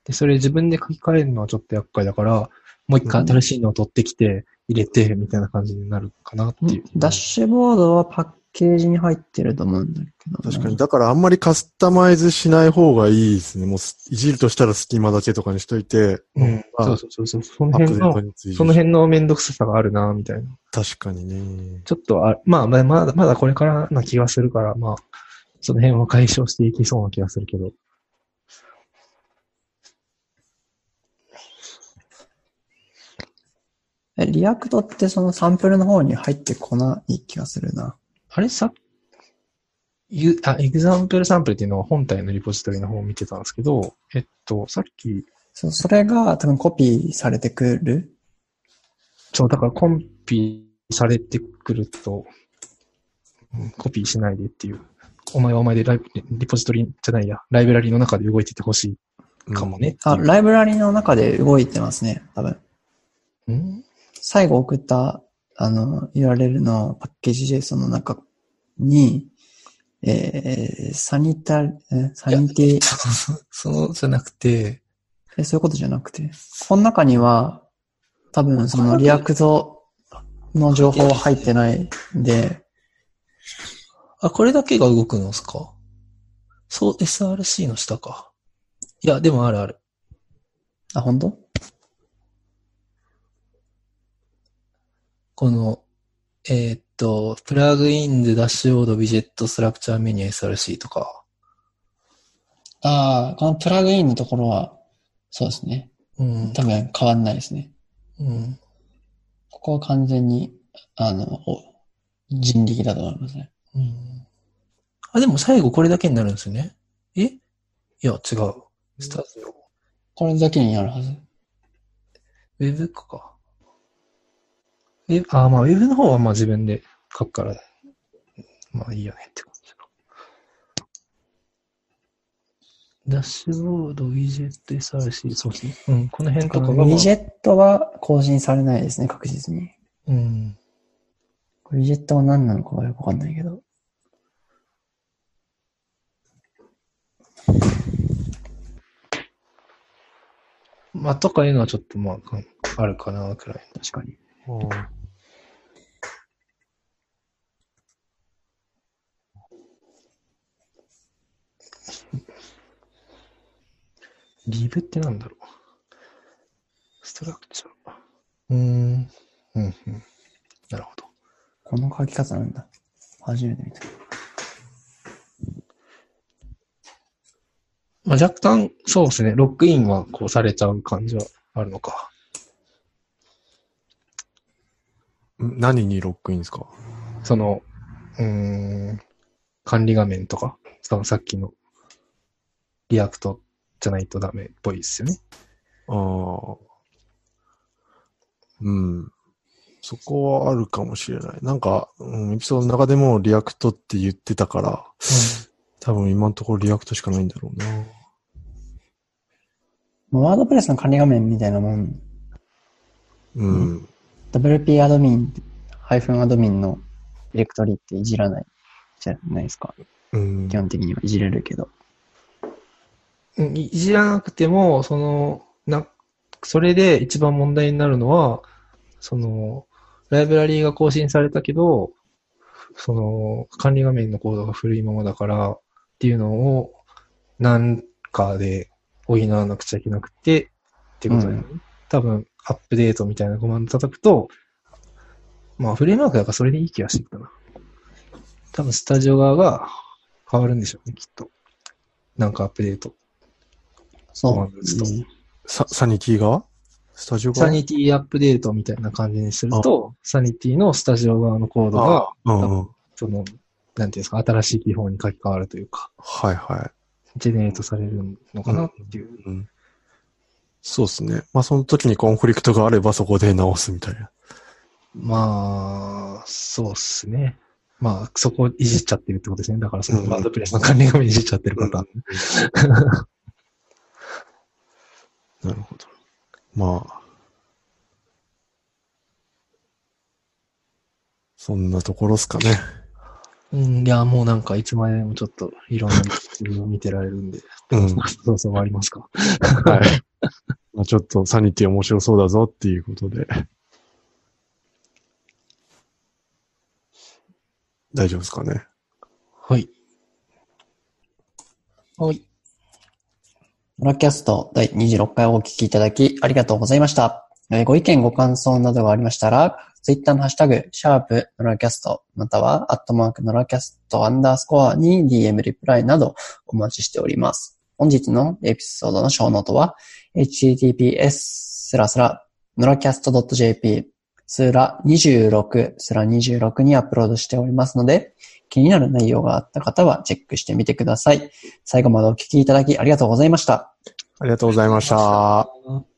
で、それ自分で書き換えるのはちょっと厄介だから、もう一回新しいのを取ってきて、入れて、みたいな感じになるかなっていう。ダッシュボードはパッケージに入ってると思うんだけど。確かに。。だからあんまりカスタマイズしない方がいいですね。もうすいじるとしたらスキーマだけとかにしといて、うん。まあそうそうそうそう。その辺の。その辺のめんどくささがあるな、みたいな。確かにね。ちょっとあ、まあ、まあまだ、まだこれからな気がするから、まあ、その辺は解消していきそうな気がするけど。え、 React ってそのサンプルの方に入ってこない気がするな。あれさ、ゆあ、 example サンプルっていうのは本体のリポジトリの方を見てたんですけど、えっと、さっき、そう、それが多分コピーされてくる？そう、だからコンピされてくると、うんコピーしないでっていう。お前はお前でライブリポジトリじゃないや、ライブラリの中で動いててほしいかもねってあ。ライブラリの中で動いてますね、多分。うん？最後送った、あの、URL のパッケージ JSON の中に、えー、サニタ、え Sanity、その、じゃなくて、え、そういうことじゃなくて、この中には、多分その React の情報は入ってないんで、あ、これだけが動くのですか？そう、SRC の下か。いや、でもあるある。あ、本当？この、えーっと、プラグインでダッシュボード、ビジェット、ストラクチャーメニュー、SRC とか。ああ、このプラグインのところは、そうですね。うん。多分変わんないですね。うん。ここは完全に、あの、お人力だと思いますね。うん。あ、でも最後これだけになるんですよね。え？いや、違う。スタジオ。これだけになるはず。ウェブか。ウェブ、あ、まあ、ウェブの方はまあ自分で書くから、まあいいよねって感じダッシュボード、ウィジェット、SRC、そうですね。うん、この辺とかが、まあ、ウィジェットは更新されないですね、確実に。うん。ウィジェットは何なのかはよくわかんないけど。まあ、とかいうのはちょっとまあ、あるかな、くらい。確かに。リブってなんだろう。ストラクチャー。うーん。うん、うん。なるほど。この書き方なんだ。初めて見た。まあ、若干、そうですね。 lock-in はこうされちゃう感じはあるのか。ん何に lock-in ですか？その、うーん、管理画面とか、そのさっきのリアクトじゃないとダメっぽいですよね。ああ。うん。そこはあるかもしれない。なんか、うん、エピソードの中でも React って言ってたから、多分今のところ React しかないんだろうな。まあ WordPress の管理画面みたいなもん。うん。WP アドミン、ハイフンアドミンのディレクトリっていじらないじゃないですか。うん。基本的にはいじれるけど。うんいいじらなくても、その、な、それで一番問題になるのは、その、ライブラリーが更新されたけど、その、管理画面のコードが古いままだからっていうのを、なんかで補わなくちゃいけなくて、っていうことだよね。多分、アップデートみたいなコマンド叩くと、まあ、フレームワークだからそれでいい気がしてきたな。多分、スタジオ側が変わるんでしょうね、きっと。なんかアップデート。そう。コマンド打つとうんササニティ側スタジオ側サニティアップデートみたいな感じにすると、サニティのスタジオ側のコードが、あうんうん。その、なんていうんですか、新しい記法に書き換わるというか、はいはジェネレートされるのかなっていう。い。うん。そうですね。まあその時にコンフリクトがあればそこで直すみたいな。まあ、そうっすね。まあ、そこをいじっちゃってるってことですね。だからそのうんワードプレスの管理画面いじっちゃってる方。なるほど。まあ。そんなところっすかね。うん、いや、もうなんかいつまでもちょっといろんな自分を見てられるんで、うん。そうそう終わりますか？はい。まあちょっとサニティ面白そうだぞっていうことで。大丈夫ですかね？はい。はい。ノラキャスト第26回をお聞きいただきありがとうございました。ご意見ご感想などがありましたら、ツイッターのハッシュタグ、シャープノラキャスト、または、アットマークノラキャストアンダースコアに DM リプライなどお待ちしております。本日のエピソードのショーノートは、https スラスラ、ノラキャスト .jp スラ26スラ26にアップロードしておりますので、気になる内容があった方はチェックしてみてください。最後までお聞きいただきありがとうございました。ありがとうございました。